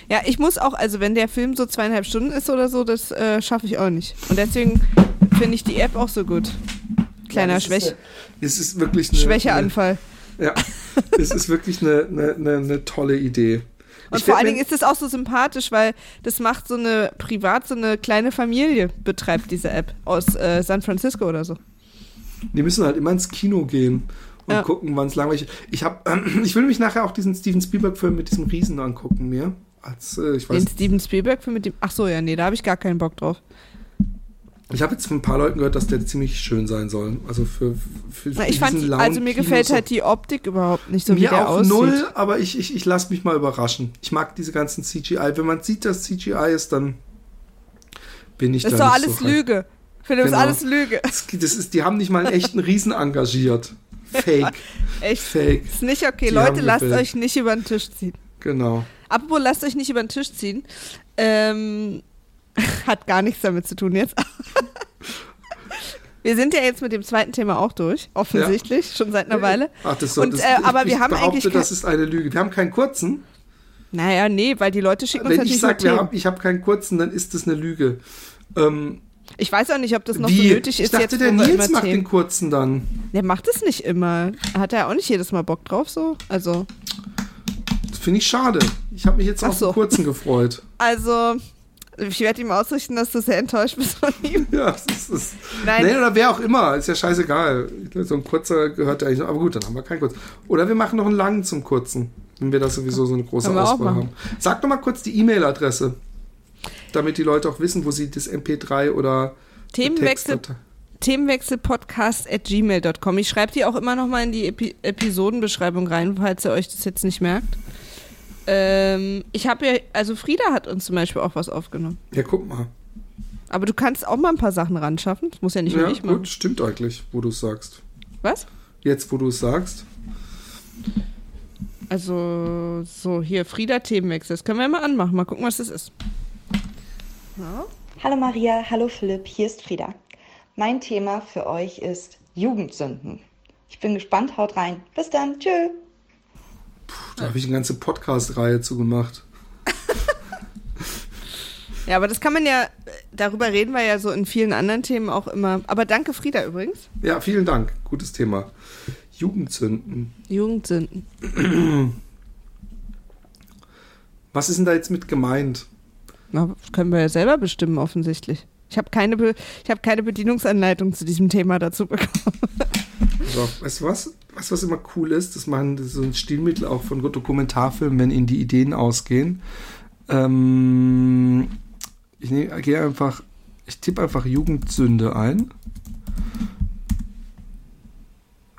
Speaker 3: Ja, ich muss auch, also wenn der Film so zweieinhalb Stunden ist oder so, das äh, schaffe ich auch nicht. Und deswegen finde ich die App auch so gut. Kleiner
Speaker 2: Ja,
Speaker 3: Schwäch
Speaker 2: es ist wirklich eine,
Speaker 3: Schwächeanfall.
Speaker 2: Eine, ja, es ist wirklich eine, eine, eine, tolle Idee.
Speaker 3: Und
Speaker 2: Ich
Speaker 3: vor allen Dingen ist es auch so sympathisch, weil das macht so eine privat, so eine kleine Familie betreibt diese App aus äh, San Francisco oder so.
Speaker 2: Die müssen halt immer ins Kino gehen und
Speaker 3: Ja.
Speaker 2: gucken, wann es langweilig ist. Ich, hab, ich will mich nachher auch diesen Steven Spielberg-Film mit diesem Riesen angucken, mir. Als, äh, ich weiß,
Speaker 3: Den Steven Spielberg für mit dem. Ach so, ja, nee, da habe ich gar keinen Bock drauf.
Speaker 2: ich habe jetzt von ein paar Leuten gehört, dass der ziemlich schön sein soll. Also für, für, für
Speaker 3: Na, ich fand, also mir
Speaker 2: Kino
Speaker 3: gefällt halt die Optik überhaupt nicht so, wie
Speaker 2: mir
Speaker 3: der
Speaker 2: auch
Speaker 3: aussieht.
Speaker 2: null, aber ich, ich, ich lasse mich mal überraschen. Ich mag diese ganzen CGI. Wenn man sieht, dass CGI ist, dann bin ich
Speaker 3: Das ist
Speaker 2: da
Speaker 3: doch
Speaker 2: nicht
Speaker 3: alles
Speaker 2: so.
Speaker 3: Lüge. Philipp,
Speaker 2: Genau.
Speaker 3: ist alles Lüge.
Speaker 2: Das, das ist, die haben nicht mal einen echten Riesen engagiert. Fake.
Speaker 3: Echt.
Speaker 2: Fake.
Speaker 3: Ist nicht okay.
Speaker 2: Die
Speaker 3: Leute, lasst euch nicht über den Tisch ziehen.
Speaker 2: Genau.
Speaker 3: Apropos, lasst euch nicht über den Tisch ziehen. Ähm, hat gar nichts damit zu tun jetzt. wir sind ja jetzt mit dem zweiten Thema auch durch, offensichtlich, schon seit einer Weile.
Speaker 2: Ach, das soll,
Speaker 3: Und,
Speaker 2: das,
Speaker 3: äh, aber
Speaker 2: ich,
Speaker 3: wir
Speaker 2: ich
Speaker 3: haben
Speaker 2: behaupte,
Speaker 3: eigentlich
Speaker 2: das ist eine Lüge. Wir haben keinen kurzen.
Speaker 3: Naja, nee, weil die Leute schicken uns
Speaker 2: Wenn ich sage, hab, ich habe keinen kurzen, dann ist das eine Lüge. Ähm,
Speaker 3: Ich weiß auch nicht, ob das noch
Speaker 2: wie?
Speaker 3: so nötig
Speaker 2: ich
Speaker 3: ist
Speaker 2: dachte,
Speaker 3: jetzt,
Speaker 2: der Nils macht den
Speaker 3: Themen...
Speaker 2: kurzen dann.
Speaker 3: Der macht es nicht immer. Hat er auch nicht jedes Mal Bock drauf so? Also,
Speaker 2: Das finde ich schade. Ich habe mich jetzt
Speaker 3: Ach
Speaker 2: auf
Speaker 3: so.
Speaker 2: den kurzen gefreut.
Speaker 3: also ich werde ihm ausrichten, dass du sehr enttäuscht bist von ihm.
Speaker 2: Ja, das ist,
Speaker 3: Nein,
Speaker 2: Nee, oder wer auch immer, ist ja scheißegal. So ein kurzer gehört ja eigentlich noch. Aber gut, dann haben wir keinen kurzen. Oder wir machen noch einen langen zum kurzen, wenn wir da sowieso so eine große Auswahl haben. Sag doch mal kurz die E-Mail-Adresse, damit die Leute auch wissen, wo sie das MP3 oder
Speaker 3: Themenwechsel, Themenwechselpodcast at gmail.com. Ich schreibe die auch immer noch mal in die Epi Episodenbeschreibung rein, falls ihr euch das jetzt nicht merkt. Ähm, ich habe ja, also Frieda hat uns zum Beispiel auch was aufgenommen.
Speaker 2: Ja, guck mal.
Speaker 3: Aber du kannst auch mal ein paar Sachen ran schaffen. Das muss ja nicht nur
Speaker 2: Ja,
Speaker 3: ich machen.
Speaker 2: gut, stimmt eigentlich, wo du es sagst.
Speaker 3: Was?
Speaker 2: Jetzt, wo du es sagst.
Speaker 3: Also, so, hier, Frieda Themenwechsel. Das können wir mal anmachen. Mal gucken, was das ist.
Speaker 5: Hallo Maria, hallo Philipp, hier ist Frieda. Mein Thema für euch ist Jugendsünden. Ich bin gespannt, haut rein. Bis dann, tschö.
Speaker 2: Da habe ich eine ganze Podcast-Reihe zu gemacht.
Speaker 3: Ja, aber das kann man ja, darüber reden wir ja so in vielen anderen Themen auch immer. Aber danke, Frieda, übrigens.
Speaker 2: Ja, vielen Dank. Gutes Thema. Jugendzünden.
Speaker 3: Jugendsünden.
Speaker 2: Was ist denn da jetzt mit gemeint?
Speaker 3: Na, das können wir ja selber bestimmen, offensichtlich. Ich habe keine, Be ich hab keine Bedienungsanleitung zu diesem Thema dazu bekommen.
Speaker 2: So, weißt du was? Weißt was immer cool ist? Das ist so ein Stilmittel auch von Dokumentarfilmen, wenn ihnen die Ideen ausgehen. Ähm, ich gehe einfach, ich tippe einfach Jugendsünde ein.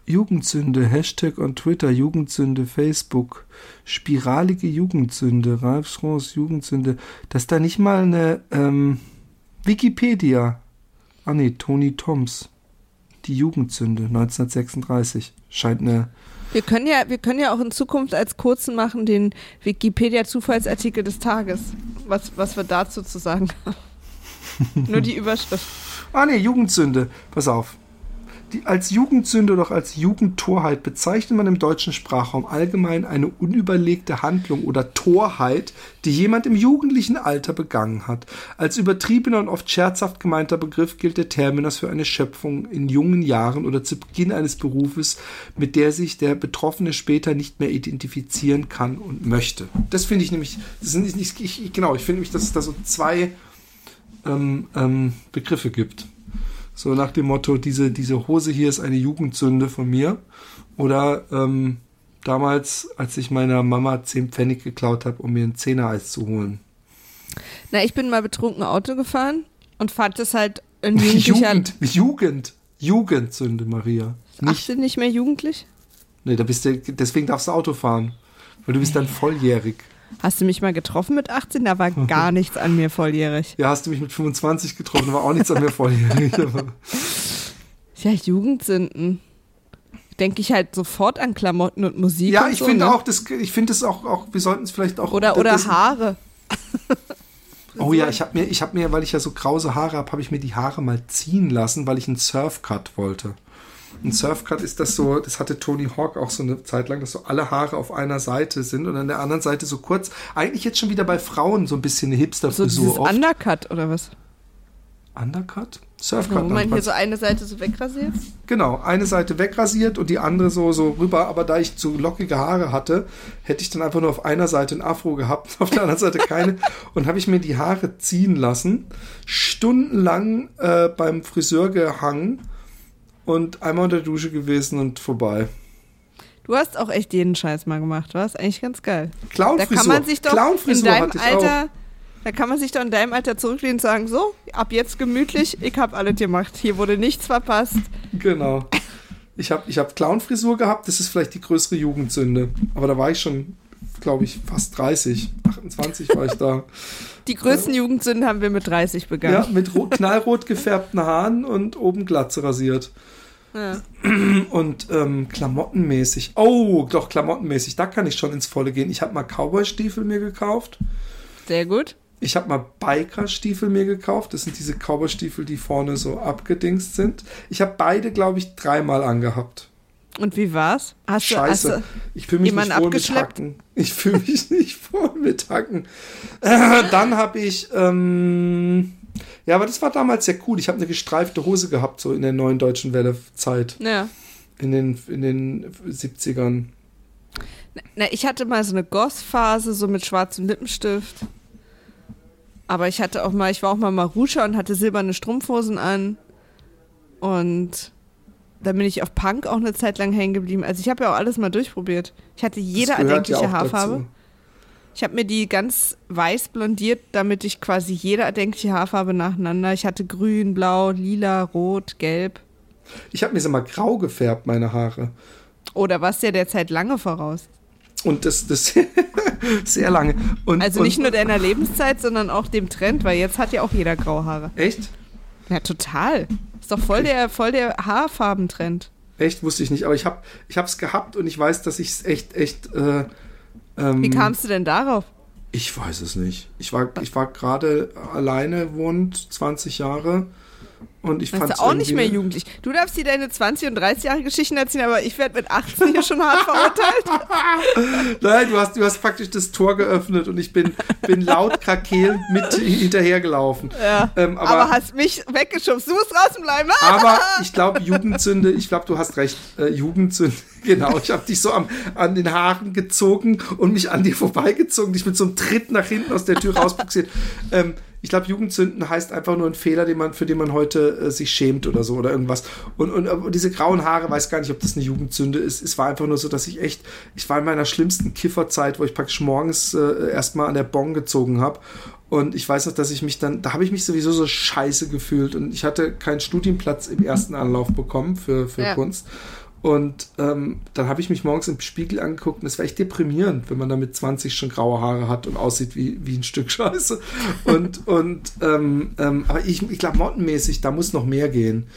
Speaker 2: Jugendsünde, Hashtag on Twitter, Jugendsünde, Facebook, spiralige Jugendsünde, Ralf Strauss, Jugendsünde. Das ist da nicht mal eine ähm, Wikipedia. Ah nee, Tony Toms. Die Jugendsünde, 1936. Scheint eine.
Speaker 3: Wir können ja, wir können ja auch in Zukunft als kurzen machen den Wikipedia-Zufallsartikel des Tages. Was, was wir dazu zu sagen haben. Nur die Überschrift.
Speaker 2: Ah nee, Jugendsünde. Pass auf. Die, als Jugendsünde oder als Jugendtorheit bezeichnet man im deutschen Sprachraum allgemein eine unüberlegte Handlung oder Torheit, die jemand im jugendlichen Alter begangen hat. Als übertriebener und oft scherzhaft gemeinter Begriff gilt der Terminus für eine Schöpfung in jungen Jahren oder zu Beginn eines Berufes, mit der sich der Betroffene später nicht mehr identifizieren kann und möchte. Das finde ich nämlich, das sind nicht, ich, genau, ich finde nämlich, dass es da so zwei ähm, ähm, Begriffe gibt. So nach dem Motto, diese, diese Hose hier ist eine Jugendsünde von mir. Oder ähm, damals, als ich meiner Mama 10 Pfennig geklaut habe, um mir ein Zehner-Eis zu holen.
Speaker 3: Na, ich bin mal betrunken Auto gefahren und fand es halt ein jugendlicher...
Speaker 2: Jugend, Jugend, Jugendsünde, Maria.
Speaker 3: Ach,
Speaker 2: Nicht,
Speaker 3: sind nicht mehr jugendlich?
Speaker 2: nee, da bist du, deswegen darfst du Auto fahren. Weil du bist dann volljährig.
Speaker 3: Hast du mich mal getroffen mit 18? Da war gar nichts an mir volljährig.
Speaker 2: Ja, hast du mich mit 25 getroffen, war auch nichts an mir volljährig.
Speaker 3: Ja, Jugendsünden. Denke ich halt sofort an Klamotten und Musik.
Speaker 2: ja,
Speaker 3: und
Speaker 2: ich
Speaker 3: so,
Speaker 2: finde
Speaker 3: ne?
Speaker 2: auch, das, ich finde es auch, auch, wir sollten es vielleicht auch.
Speaker 3: Oder, oder Haare.
Speaker 2: Oh ja, ich habe mir, ich habe mir, weil ich ja so krause Haare habe, habe ich mir die Haare mal ziehen lassen, weil ich einen Surfcut wollte. Ein Surfcut ist das so, das hatte Tony Hawk auch so eine Zeit lang, dass so alle Haare auf einer Seite sind und an der anderen Seite so kurz. Eigentlich jetzt schon wieder bei Frauen so ein bisschen eine
Speaker 3: So
Speaker 2: Hipster-Frisur
Speaker 3: dieses
Speaker 2: oft.
Speaker 3: Undercut oder was?
Speaker 2: Undercut? Surfcut.
Speaker 3: Wo man hier so eine Seite so wegrasiert?
Speaker 2: Genau, eine Seite wegrasiert und die andere so, so rüber. Aber da ich zu lockige Haare hatte, hätte ich dann einfach nur auf einer Seite ein Afro gehabt, auf der anderen Seite keine. und habe ich mir die Haare ziehen lassen, stundenlang äh, beim Friseur gehangen und einmal unter der Dusche gewesen und vorbei.
Speaker 3: Du hast auch echt jeden Scheiß mal gemacht, was? Eigentlich ganz geil. Da
Speaker 2: Clownfrisur.
Speaker 3: kann man sich doch in deinem Alter, da kann man sich doch in deinem Alter zurücklehnen und sagen, so, ab jetzt gemütlich, ich hab alles gemacht. Hier wurde nichts verpasst.
Speaker 2: auch. Genau. Ich habe ich hab Clownfrisur gehabt, das ist vielleicht die größere Jugendsünde. Aber da war ich schon, glaube ich, fast 30. 28 war ich da.
Speaker 3: Die größten Jugendsünden haben wir mit 30
Speaker 2: Ja,
Speaker 3: begangen.
Speaker 2: mit rot, knallrot gefärbten Haaren und oben Glatze rasiert.
Speaker 3: Ja.
Speaker 2: Und ähm, klamottenmäßig. Oh, doch, klamottenmäßig. Da kann ich schon ins Volle gehen. Ich habe mal Cowboy-Stiefel mir gekauft.
Speaker 3: Sehr gut.
Speaker 2: Ich habe mal Biker-Stiefel mir gekauft. Das sind diese Cowboy-Stiefel, die vorne so abgedingst sind. Ich habe beide, glaube ich, dreimal angehabt.
Speaker 3: Und wie war's? Hast du, hast
Speaker 2: Scheiße.
Speaker 3: du,
Speaker 2: Ich fühle mich nicht wohl mit? Hacken. Ich fühle mich nicht wohl mit Hacken. Äh, dann habe ich, ähm, ja, aber das war damals sehr cool. Ich habe eine gestreifte Hose gehabt, so in der neuen deutschen Welle-Zeit.
Speaker 3: ja.
Speaker 2: In den, in den 70ern.
Speaker 3: Na, ich hatte mal so eine Goss-Phase, so mit schwarzem Lippenstift. Aber ich hatte auch mal, ich war auch mal Maruscha und hatte silberne Strumpfhosen an. Und dann bin ich auf Punk auch eine Zeit lang hängen geblieben. Also ich habe ja auch alles mal durchprobiert. Ich hatte jede erdenkliche
Speaker 2: ja
Speaker 3: Haarfarbe.
Speaker 2: dazu.
Speaker 3: Ich habe mir die ganz weiß blondiert, damit ich quasi jede erdenkliche Haarfarbe nacheinander. Ich hatte grün, blau, lila, rot, gelb.
Speaker 2: Ich habe mir sie mal grau gefärbt, meine Haare.
Speaker 3: Oder was der derzeit lange voraus?
Speaker 2: Und das, das sehr lange. Und,
Speaker 3: Also
Speaker 2: und,
Speaker 3: nicht nur deiner Lebenszeit, sondern auch dem Trend, weil jetzt hat ja auch jeder graue Haare.
Speaker 2: Echt?
Speaker 3: Ja, total. Ist doch voll der, voll der Haarfarbentrend.
Speaker 2: Echt, wusste ich nicht. Aber ich habe ich es gehabt und ich weiß, dass ich es echt, echt. Äh, ähm,
Speaker 3: Wie kamst du denn darauf?
Speaker 2: Ich weiß es nicht. Ich war, ich war gerade alleine wohnt, 20 Jahre. Und ich fand
Speaker 3: auch nicht mehr jugendlich. Du darfst dir deine 20 und 30 Jahre Geschichten erzählen, aber ich werde mit 18 hier schon hart verurteilt.
Speaker 2: Nein, du hast, du hast praktisch das Tor geöffnet und ich bin, bin laut krakeelend mit hinterhergelaufen.
Speaker 3: Ja.
Speaker 2: Ähm,
Speaker 3: aber,
Speaker 2: aber,
Speaker 3: hast mich weggeschubst. Du musst draußen bleiben.
Speaker 2: aber ich glaube, Jugendsünde, ich glaube, du hast recht. Äh, Jugendsünde, genau. Ich habe dich so am, an den Haaren gezogen und mich an dir vorbeigezogen, dich mit so einem Tritt nach hinten aus der Tür rausbuxiert. Ähm, ich glaube, Jugendsünden heißt einfach nur ein Fehler, den man, für den man heute äh, sich schämt oder so oder irgendwas. Und, und, und diese grauen Haare, weiß gar nicht, ob das eine Jugendsünde ist. Es war einfach nur so, dass ich echt, ich war in meiner schlimmsten Kifferzeit, wo ich praktisch morgens äh, erstmal an der Bon gezogen habe. Und ich weiß noch, dass ich mich dann, da habe ich mich sowieso so scheiße gefühlt und ich hatte keinen Studienplatz im ersten Anlauf bekommen für, für
Speaker 3: Ja.
Speaker 2: Kunst. Und ähm, dann habe ich mich morgens im Spiegel angeguckt und es war echt deprimierend, wenn man da mit 20 schon graue Haare hat und aussieht wie, wie ein Stück Scheiße. Und, und ähm, ähm, aber ich, ich glaube, mottenmäßig, da muss noch mehr gehen.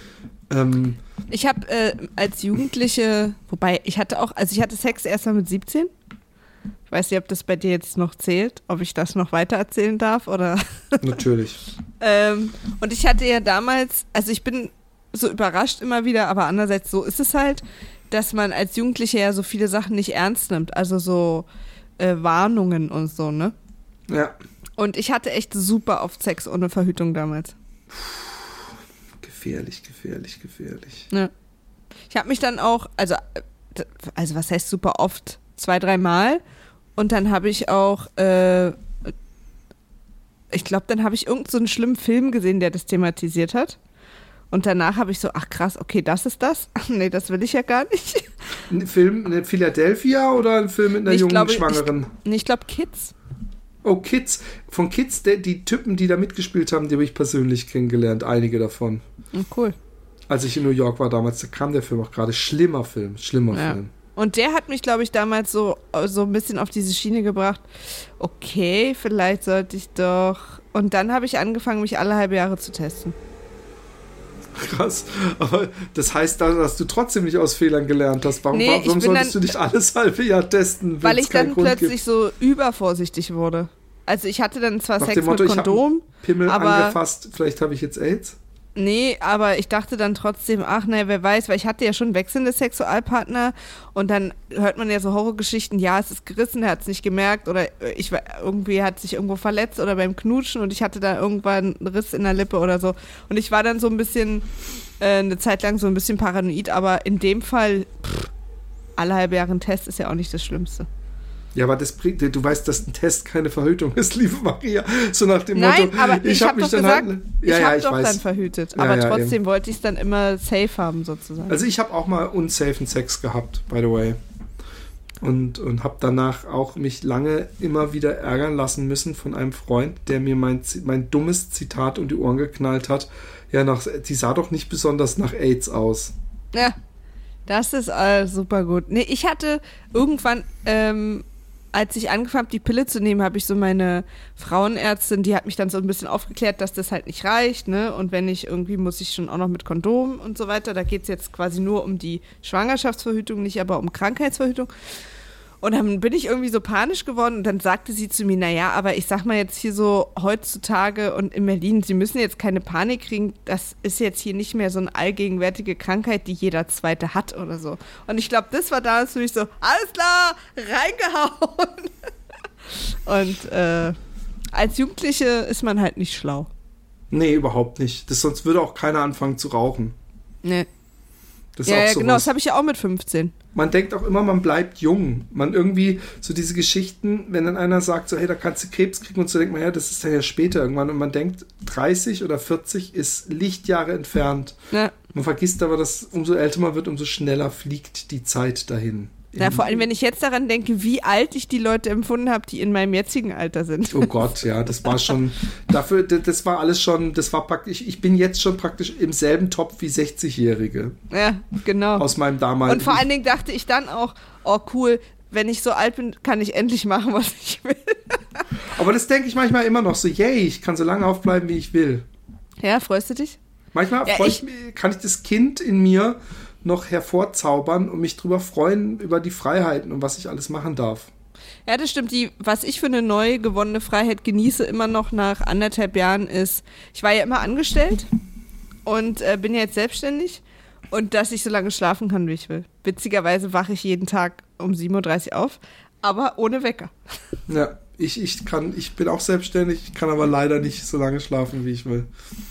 Speaker 2: Ähm,
Speaker 3: Ich habe äh, als Jugendliche, wobei ich hatte auch, also ich hatte Sex erst mal mit 17. Ich weiß nicht, ob das bei dir jetzt noch zählt, ob ich das noch weiter erzählen darf oder.
Speaker 2: natürlich.
Speaker 3: ähm, und ich hatte ja damals, also ich bin so überrascht immer wieder, aber andererseits so ist es halt, dass man als Jugendliche ja so viele Sachen nicht ernst nimmt. Also so äh, Warnungen und so, ne?
Speaker 2: Ja.
Speaker 3: Und ich hatte echt super oft Sex ohne Verhütung damals.
Speaker 2: Gefährlich, gefährlich, gefährlich.
Speaker 3: Ja. Ich habe mich dann auch, also, also was heißt super oft? Zwei, dreimal. Und dann habe ich auch, äh, ich glaube, dann habe ich irgendeinen so einen schlimmen Film gesehen, der das thematisiert hat. Und danach habe ich so, ach krass, okay, das ist das? nee, das will ich ja gar nicht.
Speaker 2: Ein Film in Philadelphia oder ein Film mit einer
Speaker 3: Ich
Speaker 2: jungen
Speaker 3: glaube, ich-
Speaker 2: Schwangeren?
Speaker 3: Nee, ich glaube Kids.
Speaker 2: Oh, Kids. Von Kids, der, die Typen, die da mitgespielt haben, die habe ich persönlich kennengelernt. Einige davon.
Speaker 3: Oh, cool.
Speaker 2: Als ich in New York war damals, da kam der Film auch gerade. Schlimmer Film. Schlimmer
Speaker 3: Ja.
Speaker 2: Film.
Speaker 3: Und der hat mich, glaube ich, damals so, so ein bisschen auf diese Schiene gebracht. Okay, vielleicht sollte ich doch. Und dann habe ich angefangen, mich alle halbe Jahre zu testen.
Speaker 2: Krass. Aber das heißt, da- dass du trotzdem nicht aus Fehlern gelernt hast. Warum,
Speaker 3: Nee,
Speaker 2: warum solltest
Speaker 3: dann-
Speaker 2: du nicht alles halbe Jahr testen,
Speaker 3: Weil ich dann
Speaker 2: Grund
Speaker 3: plötzlich
Speaker 2: gibt?
Speaker 3: so übervorsichtig wurde. Also ich hatte dann zwar
Speaker 2: Nach
Speaker 3: Sex
Speaker 2: Motto,
Speaker 3: mit Kondom,
Speaker 2: Pimmel
Speaker 3: aber-
Speaker 2: angefasst, vielleicht habe ich jetzt AIDS?
Speaker 3: Nee, aber ich dachte dann trotzdem, ach ne, wer weiß, weil ich hatte ja schon wechselnde Sexualpartner und dann hört man ja so Horrorgeschichten, ja, es ist gerissen, er hat es nicht gemerkt oder äh, ich irgendwie hat sich irgendwo verletzt oder beim Knutschen und ich hatte da irgendwann einen Riss in der Lippe oder so und ich war dann so ein bisschen äh, eine Zeit lang so ein bisschen paranoid, aber in dem Fall pff, alle halbe Jahre ein Test ist ja auch nicht das Schlimmste.
Speaker 2: Ja, aber das bringt, du weißt, dass ein Test keine Verhütung ist, liebe Maria. So nach dem
Speaker 3: Nein,
Speaker 2: Motto,
Speaker 3: aber ich,
Speaker 2: hab
Speaker 3: habe doch gesagt,
Speaker 2: halt,
Speaker 3: ich
Speaker 2: ja, ja,
Speaker 3: habe
Speaker 2: ich
Speaker 3: doch
Speaker 2: weiß.
Speaker 3: dann verhütet.
Speaker 2: Ja,
Speaker 3: aber
Speaker 2: ja,
Speaker 3: trotzdem wollte ich es dann immer safe haben, sozusagen.
Speaker 2: Also ich habe auch mal unsafen Sex gehabt, by the way. Und, und habe danach auch mich lange immer wieder ärgern lassen müssen von einem Freund, der mir mein, mein dummes Zitat um die Ohren geknallt hat. Ja, nach, die sah doch nicht besonders nach AIDS aus.
Speaker 3: ja, das ist äh, super gut. Nee, ich hatte irgendwann, ähm, als ich angefangen habe, die Pille zu nehmen, habe ich so meine Frauenärztin, die hat mich dann so ein bisschen aufgeklärt, dass das halt nicht reicht, ne? Und wenn ich irgendwie muss ich schon auch noch mit Kondom und so weiter. Da geht es jetzt quasi nur um die Schwangerschaftsverhütung, nicht aber um Krankheitsverhütung. Und dann bin ich irgendwie so panisch geworden und dann sagte sie zu mir, naja, aber ich sag mal jetzt hier so heutzutage und in Berlin, Sie müssen jetzt keine Panik kriegen, das ist jetzt hier nicht mehr so eine allgegenwärtige Krankheit, die jeder Zweite hat oder so. Und ich glaube, das war damals für mich so, alles klar, reingehauen. Und äh, als Jugendliche ist man halt nicht schlau.
Speaker 2: Nee, überhaupt nicht. Das, sonst würde auch keiner anfangen zu rauchen.
Speaker 3: Nee.
Speaker 2: Das ist
Speaker 3: Ja, ja genau, das habe ich ja auch mit 15.
Speaker 2: man denkt auch immer, man bleibt jung. Man irgendwie, so diese Geschichten, wenn dann einer sagt, so, hey, da kannst du Krebs kriegen und so denkt man, ja, das ist dann ja später irgendwann. Und man denkt, 30 oder 40 ist Lichtjahre entfernt.
Speaker 3: Ja.
Speaker 2: Man vergisst aber, dass umso älter man wird, umso schneller fliegt die Zeit dahin.
Speaker 3: Ja, vor allem, wenn ich jetzt daran denke, wie alt ich die Leute empfunden habe, die in meinem jetzigen Alter sind.
Speaker 2: Oh Gott, ja, das war schon, dafür, das war alles schon, das war praktisch, ich bin jetzt schon praktisch im selben Topf wie 60-Jährige
Speaker 3: Ja, genau.
Speaker 2: aus meinem damaligen.
Speaker 3: Und vor allen Dingen dachte ich dann auch, oh cool, wenn ich so alt bin, kann ich endlich machen, was ich will.
Speaker 2: aber das denke ich manchmal immer noch so, yay, ich kann so lange aufbleiben, wie ich will.
Speaker 3: Ja, freust du dich?
Speaker 2: Manchmal
Speaker 3: Ja, ich-
Speaker 2: kann ich das Kind in mir noch hervorzaubern und mich drüber freuen über die Freiheiten und was ich alles machen darf.
Speaker 3: Ja, das stimmt. Die, was ich für eine neu gewonnene Freiheit genieße immer noch nach anderthalb Jahren ist, ich war ja immer angestellt und äh, bin ja jetzt selbstständig und dass ich so lange schlafen kann, wie ich will. Witzigerweise wache ich jeden Tag um 7.30 Uhr auf, aber ohne Wecker.
Speaker 2: Ja, ich, ich kann, ich bin auch selbstständig, ich kann aber leider nicht so lange schlafen, wie ich will.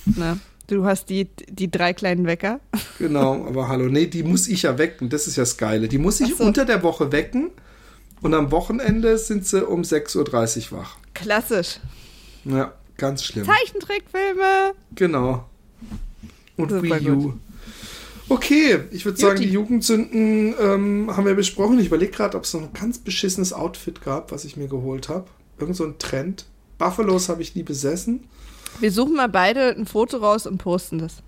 Speaker 3: Na, du hast die, die drei kleinen Wecker.
Speaker 2: Genau, aber hallo, nee, die muss ich ja wecken, das ist ja das Geile. Die muss ich
Speaker 3: so.
Speaker 2: unter der Woche wecken und am Wochenende sind sie um 6.30 Uhr wach.
Speaker 3: Klassisch.
Speaker 2: Ja, ganz schlimm.
Speaker 3: Zeichentrickfilme.
Speaker 2: Genau. Und
Speaker 3: Super
Speaker 2: Wii U.
Speaker 3: gut.
Speaker 2: Okay, ich würde sagen, die Jugendsünden ähm, haben wir besprochen. Ich überlege gerade, ob es so ein ganz beschissenes Outfit gab, was ich mir geholt habe. Irgend so ein Trend. Buffalos habe ich nie besessen.
Speaker 3: Wir suchen mal beide ein Foto raus und posten das.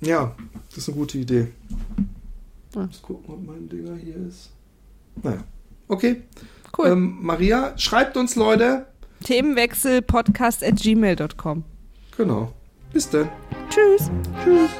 Speaker 2: Ja, das ist eine gute Idee.
Speaker 3: Ja.
Speaker 2: Muss gucken, ob mein Dinger hier ist. Naja. Okay.
Speaker 3: Cool.
Speaker 2: Ähm, Maria, schreibt uns, Leute.
Speaker 3: Themenwechsel podcast at gmail.com.
Speaker 2: Genau. Bis dann.
Speaker 3: Tschüss.
Speaker 2: Tschüss.